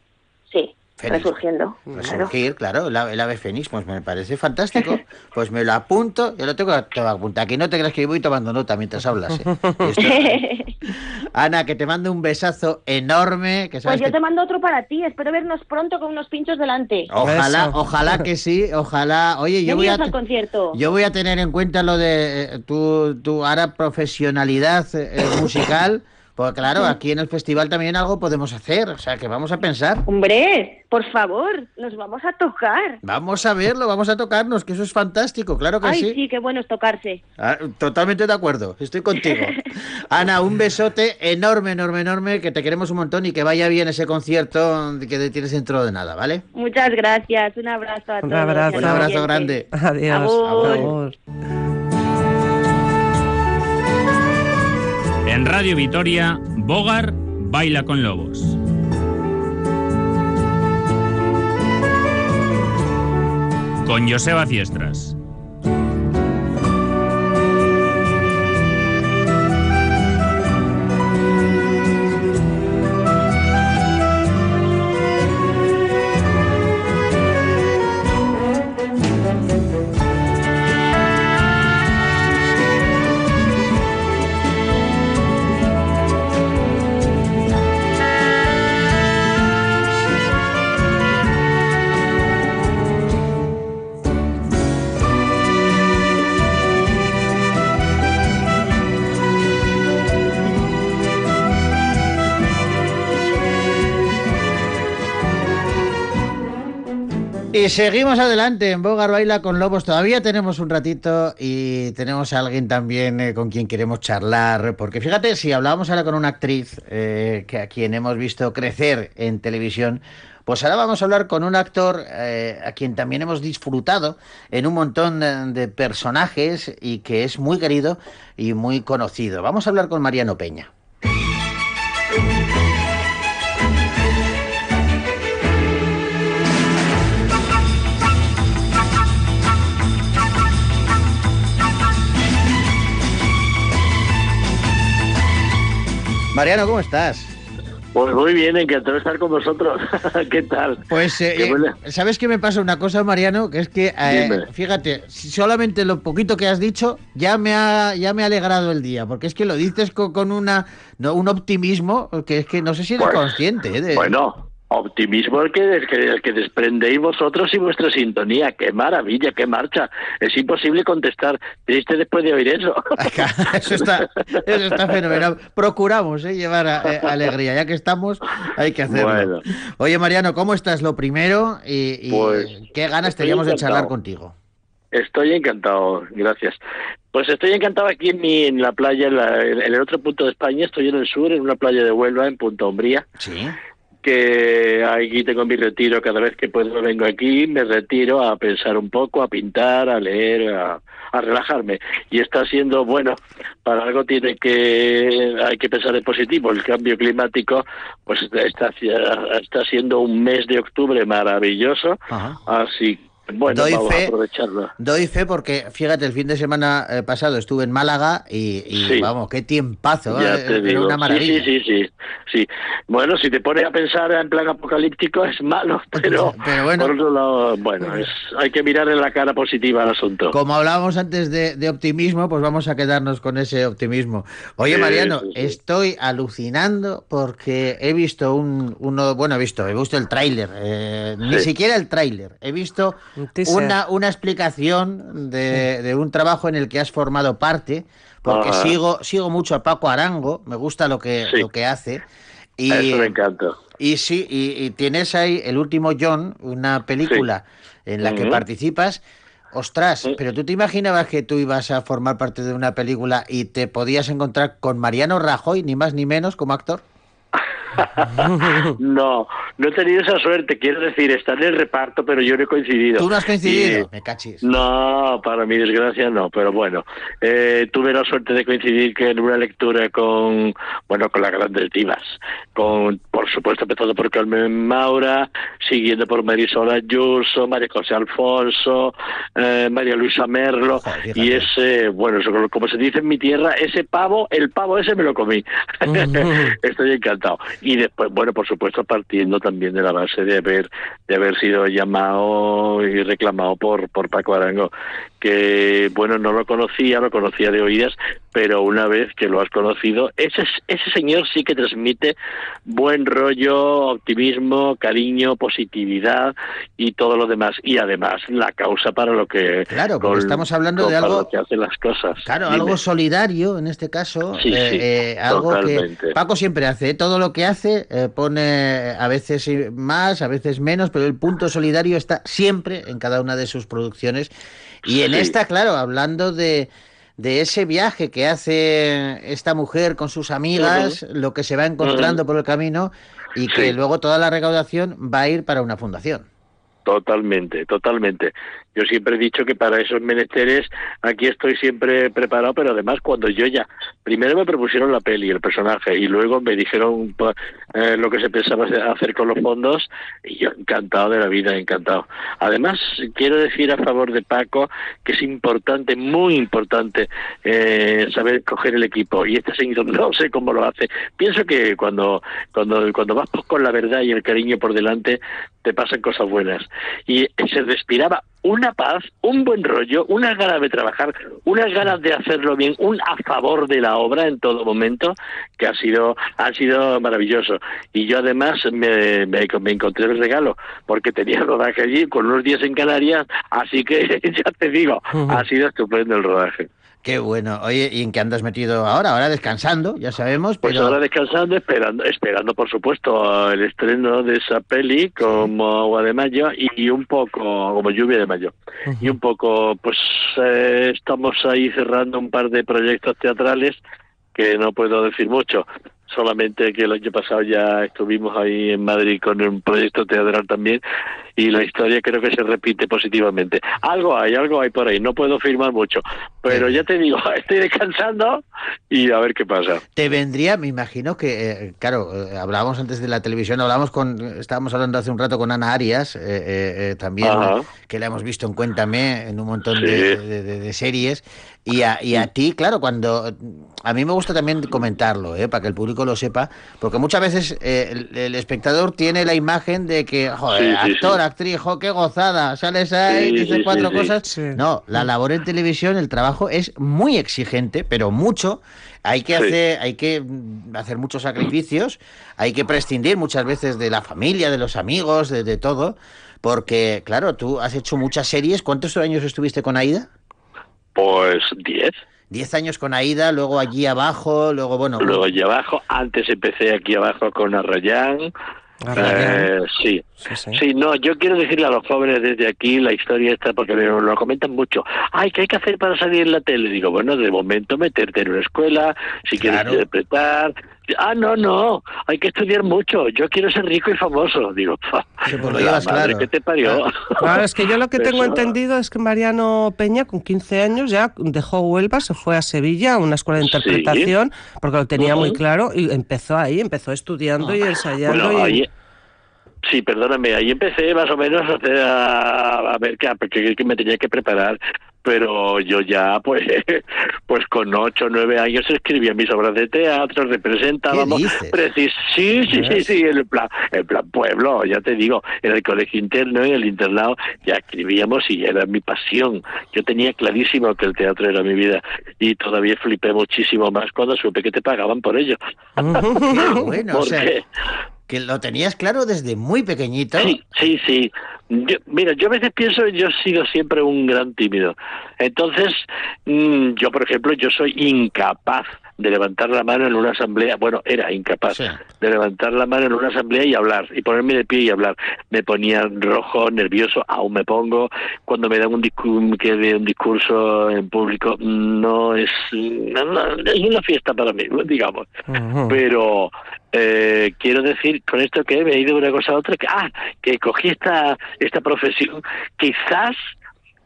Fénix. resurgiendo. Resurgir, claro, el ave, el ave fénix, pues me parece fantástico. Pues me lo apunto, yo lo tengo te lo apunto. Aquí no te creas que yo voy tomando nota mientras hablas. ¿eh? Esto- Ana, que te mando un besazo enorme. Que sabes Pues yo que- te mando otro para ti. Espero vernos pronto con unos pinchos delante. Ojalá, ojalá que sí, ojalá. Oye, yo voy a, al concierto. yo voy a tener en cuenta lo de eh, tu, tu ahora profesionalidad eh, musical. Porque claro, aquí en el festival también algo podemos hacer. O sea, que vamos a pensar. Hombre, por favor, nos vamos a tocar. Vamos a verlo, vamos a tocarnos, que eso es fantástico, claro que Ay, sí. sí, qué bueno es tocarse. Ah, totalmente de acuerdo, estoy contigo. Ana, un besote enorme, enorme, enorme, que te queremos un montón y que vaya bien ese concierto que tienes dentro de nada, ¿vale? Muchas gracias. Un abrazo a Un todos. abrazo. Un abrazo grande. Adiós. Agur. Agur. En Radio Vitoria, Bogar baila con lobos. Con Joseba Fiestras. Y seguimos adelante en Bogar Baila con Lobos. Todavía tenemos un ratito y tenemos a alguien también eh, con quien queremos charlar. Porque fíjate, si hablábamos ahora con una actriz eh, que a quien hemos visto crecer en televisión, pues ahora vamos a hablar con un actor eh, a quien también hemos disfrutado en un montón de, de personajes y que es muy querido y muy conocido. Vamos a hablar con Mariano Peña. Mariano, ¿cómo estás? Pues muy bien, encantado de estar con vosotros. ¿Qué tal? Pues, eh, Qué eh, buena. ¿sabes qué me pasa una cosa, Mariano? Que es que, eh, fíjate, solamente lo poquito que has dicho ya me ha, ya me ha alegrado el día, porque es que lo dices con, con una, no, un optimismo que es que no sé si eres Pues, consciente. ¿eh? de- Bueno, optimismo el que, el que, el que desprendéis vosotros y vuestra sintonía. ¡Qué maravilla, qué marcha! Es imposible contestar triste después de oír eso. Eso está, eso está fenomenal. Procuramos eh, llevar a- eh, alegría, ya que estamos, hay que hacerlo. Bueno. Oye, Mariano, ¿cómo estás? Lo primero, y, y Pues, qué ganas teníamos de charlar contigo. Estoy encantado, gracias. Pues estoy encantado aquí en, mi, en la playa, en, la- en el otro punto de España. Estoy en el sur, en una playa de Huelva, en Punta Umbría. Sí. Que aquí tengo mi retiro, cada vez que puedo vengo aquí, me retiro a pensar un poco, a pintar, a leer, a, a relajarme. Y está siendo, bueno, para algo tiene que, hay que pensar en positivo. El cambio climático, pues está, está siendo un mes de octubre maravilloso, así Bueno, doy vamos fe, a aprovecharlo. Doy fe porque, fíjate, el fin de semana eh, pasado estuve en Málaga y, y, Sí. vamos, qué tiempazo, Ya te digo. una maravilla. Sí, sí, sí, sí. Bueno, si te pones a pensar en plan apocalíptico es malo, pero, Pero bueno. por otro lado, bueno, es, hay que mirar en la cara positiva al asunto. Como hablábamos antes de, de optimismo, pues vamos a quedarnos con ese optimismo. Oye, Mariano, sí, estoy alucinando porque he visto un, uno, bueno, he visto, he visto el tráiler, eh, ni siquiera el tráiler, he visto. Una, una explicación de, de un trabajo en el que has formado parte, porque Ajá. sigo, sigo mucho a Paco Arango, me gusta lo que, Sí. lo que hace. Y, Eso me encanta. y sí, y, y tienes ahí el último John, una película en la que participas. Ostras, pero tú te imaginabas que tú ibas a formar parte de una película y te podías encontrar con Mariano Rajoy, ni más ni menos, como actor. No, no he tenido esa suerte. Quiero decir, está en el reparto, pero yo no he coincidido. ¿Tú no has coincidido? Y- Me cachis. No, para mi desgracia no, pero bueno, eh, tuve la suerte de coincidir que en una lectura con, bueno, con las grandes divas, con, por supuesto, empezando por Carmen Maura, siguiendo por Marisol Ayuso, María José Alfonso, eh, María Luisa Merlo, y ese, bueno, eso, como se dice en mi tierra, ese pavo, el pavo ese me lo comí. Estoy encantado. Y después, bueno, por supuesto, partiendo también de la base de haber, de haber sido llamado y reclamado por, por Paco Arango, que, bueno, no lo conocía, lo conocía de oídas, pero una vez que lo has conocido, ese, ese señor sí que transmite buen rollo, optimismo, cariño, positividad y todo lo demás. Y además, la causa para lo que... Claro, porque estamos hablando de algo- que hacen las cosas. Claro, Dime. algo solidario en este caso, Sí, eh, sí, eh, algo totalmente. que Paco siempre hace, ¿eh? todo lo que hace eh, pone a veces más, a veces menos, pero el punto solidario está siempre en cada una de sus producciones. Y en Sí. esta, claro, hablando de, de ese viaje que hace esta mujer con sus amigas, lo que se va encontrando por el camino y que luego toda la recaudación va a ir para una fundación. Totalmente, totalmente. Yo siempre he dicho que para esos menesteres aquí estoy siempre preparado, pero además cuando yo ya, primero me propusieron la peli, el personaje, y luego me dijeron pa- eh, lo que se pensaba hacer con los fondos, y yo encantado de la vida, encantado. Además, quiero decir a favor de Paco que es importante, muy importante, eh, saber coger el equipo, y este señor no sé cómo lo hace. Pienso que cuando, cuando, cuando vas con la verdad y el cariño por delante, te pasan cosas buenas. Y se respiraba una paz, un buen rollo, unas ganas de trabajar, unas ganas de hacerlo bien, un a favor de la obra en todo momento, que ha sido, ha sido maravilloso. Y yo además me, me, me encontré el regalo, porque tenía rodaje allí con unos días en Canarias, así que ya te digo, ha sido estupendo el rodaje. Qué bueno. Oye, ¿y en qué andas metido ahora? Ahora descansando, ya sabemos, Pues ahora descansando, esperando, esperando por supuesto el estreno de esa peli como agua de mayo y un poco como lluvia de mayo. Y un poco, pues eh, estamos ahí cerrando un par de proyectos teatrales que no puedo decir mucho. Solamente que el año pasado ya estuvimos ahí en Madrid con un proyecto teatral también y la historia creo que se repite positivamente. Algo hay, algo hay por ahí, no puedo firmar mucho, pero ya te digo, estoy descansando y a ver qué pasa. Te vendría, me imagino que, eh, claro, eh, hablábamos antes de la televisión, hablábamos con, estábamos hablando hace un rato con Ana Arias, eh, eh, eh, también, Ajá. que la hemos visto en Cuéntame, en un montón Sí. de, de- de- de series, y a, y a ti, claro, cuando, a mí me gusta también comentarlo, eh, para que el público lo sepa, porque muchas veces eh, el, el espectador tiene la imagen de que, joder, Sí, sí, actor, sí. actriz, jo, qué gozada, sales ahí, Sí, dices sí, cuatro sí, sí. cosas. No, la labor en televisión, el trabajo es muy exigente, pero mucho. Hay que Sí. hacer, hay que hacer muchos sacrificios, hay que prescindir muchas veces de la familia, de los amigos, de, de todo, porque claro, tú has hecho muchas series. ¿Cuántos años estuviste con Aida? Pues 10. Diez años con Aida, luego allí abajo, luego bueno. Luego allí abajo, antes empecé aquí abajo con Arrayán. Eh, sí. sí, no, yo quiero decirle a los jóvenes desde aquí la historia esta, porque me lo comentan mucho. Ay, ¿qué hay que hacer para salir en la tele? Digo, bueno, de momento meterte en una escuela, si quieres interpretar. Ah, no, no, hay que estudiar mucho. Yo quiero ser rico y famoso. Digo, lo la llevas madre claro. que te parió. Claro, es que yo lo que tengo Eso. entendido es que Mariano Peña, con 15 años, ya dejó Huelva, se fue a Sevilla, a una escuela de interpretación, porque lo tenía muy claro, y empezó ahí, empezó estudiando y ensayando. Bueno, y... ahí, Sí, perdóname, ahí empecé más o menos a, hacer, a, a ver qué, qué- qué me tenía que preparar, pero yo ya, pues, pues con ocho nueve años escribía mis obras de teatro, representábamos. Precis- sí, sí, sí, sí, en el plan, en plan pueblo, ya te digo, en el colegio interno, en el internado, ya escribíamos y era mi pasión. Yo tenía clarísimo que el teatro era mi vida y todavía flipé muchísimo más cuando supe que te pagaban por ello. Bueno, o sea, que lo tenías claro desde muy pequeñito. Sí, sí, sí. Yo- mira, yo a veces pienso, yo he sido siempre un gran tímido. Entonces, mm, yo, por ejemplo, yo soy incapaz de levantar la mano en una asamblea. Bueno, era incapaz de levantar la mano en una asamblea y hablar, y ponerme de pie y hablar. Me ponía rojo, nervioso, aún me pongo. Cuando me dan un, discu- que de un discurso en público, no es, no, no, es una fiesta para mí, digamos pero eh, quiero decir con esto que me he ido de una cosa a otra que ah que cogí esta esta profesión quizás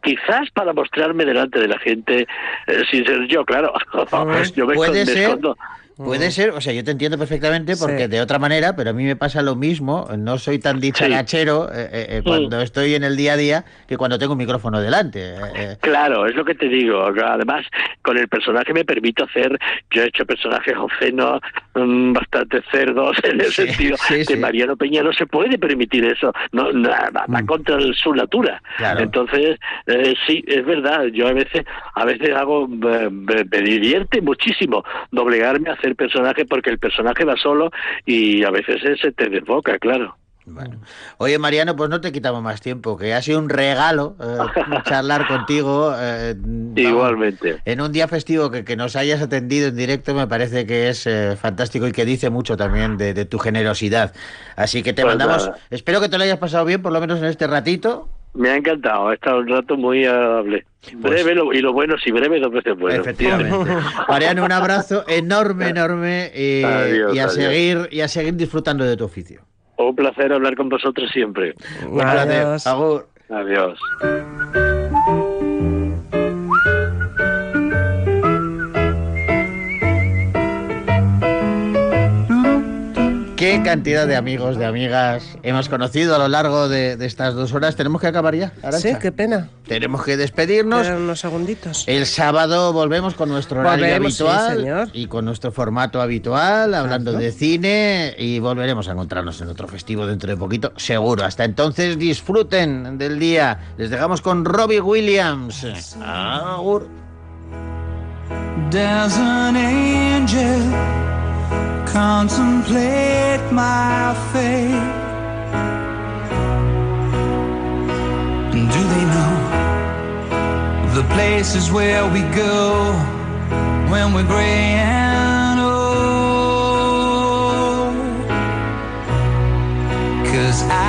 quizás para mostrarme delante de la gente eh, sin ser yo claro yo me Puede escon- ser. escondo. Puede ser, o sea, yo te entiendo perfectamente porque Sí. de otra manera, pero a mí me pasa lo mismo, no soy tan dicharachero eh, eh, eh, cuando estoy en el día a día que cuando tengo un micrófono delante. eh. Claro, es lo que te digo. Además, con el personaje me permito hacer. Yo he hecho personajes obscenos, mm, bastante cerdos, en el sentido que Mariano Peña no se puede permitir eso. No, no, va, contra el- su natura. Claro. Entonces, eh, sí, es verdad. Yo a veces, a veces hago, me divierte muchísimo doblegarme a hacer personaje porque el personaje va solo y a veces se te desboca, claro. Oye, Mariano, pues no te quitamos más tiempo, que ha sido un regalo eh, charlar contigo. eh, Igualmente. En un día festivo que, que nos hayas atendido en directo me parece que es eh, fantástico y que dice mucho también de, de tu generosidad. Así que te Pues mandamos, nada. espero que te lo hayas pasado bien, por lo menos en este ratito. Me ha encantado, ha estado un rato muy agradable. Breve lo- y lo bueno, si breve, dos veces bueno. Efectivamente. Mariano, un abrazo enorme, enorme y, Adiós, y a adiós. seguir y a seguir disfrutando de tu oficio. Un placer hablar con vosotros siempre. Un placer. Agur. Adiós. Qué cantidad de amigos, de amigas hemos conocido a lo largo de, de estas dos horas. Tenemos que acabar ya. Sí, qué pena. Tenemos que despedirnos. Quedan unos segunditos. El sábado volvemos con nuestro horario Volvemos, sí, habitual señor. y con nuestro formato habitual, hablando de cine y volveremos a encontrarnos en otro festivo dentro de poquito, seguro. Hasta entonces disfruten del día. Les dejamos con Robbie Williams. Agur. An angel contemplate my fate? And do they know the places where we go when we're gray and old? Cause I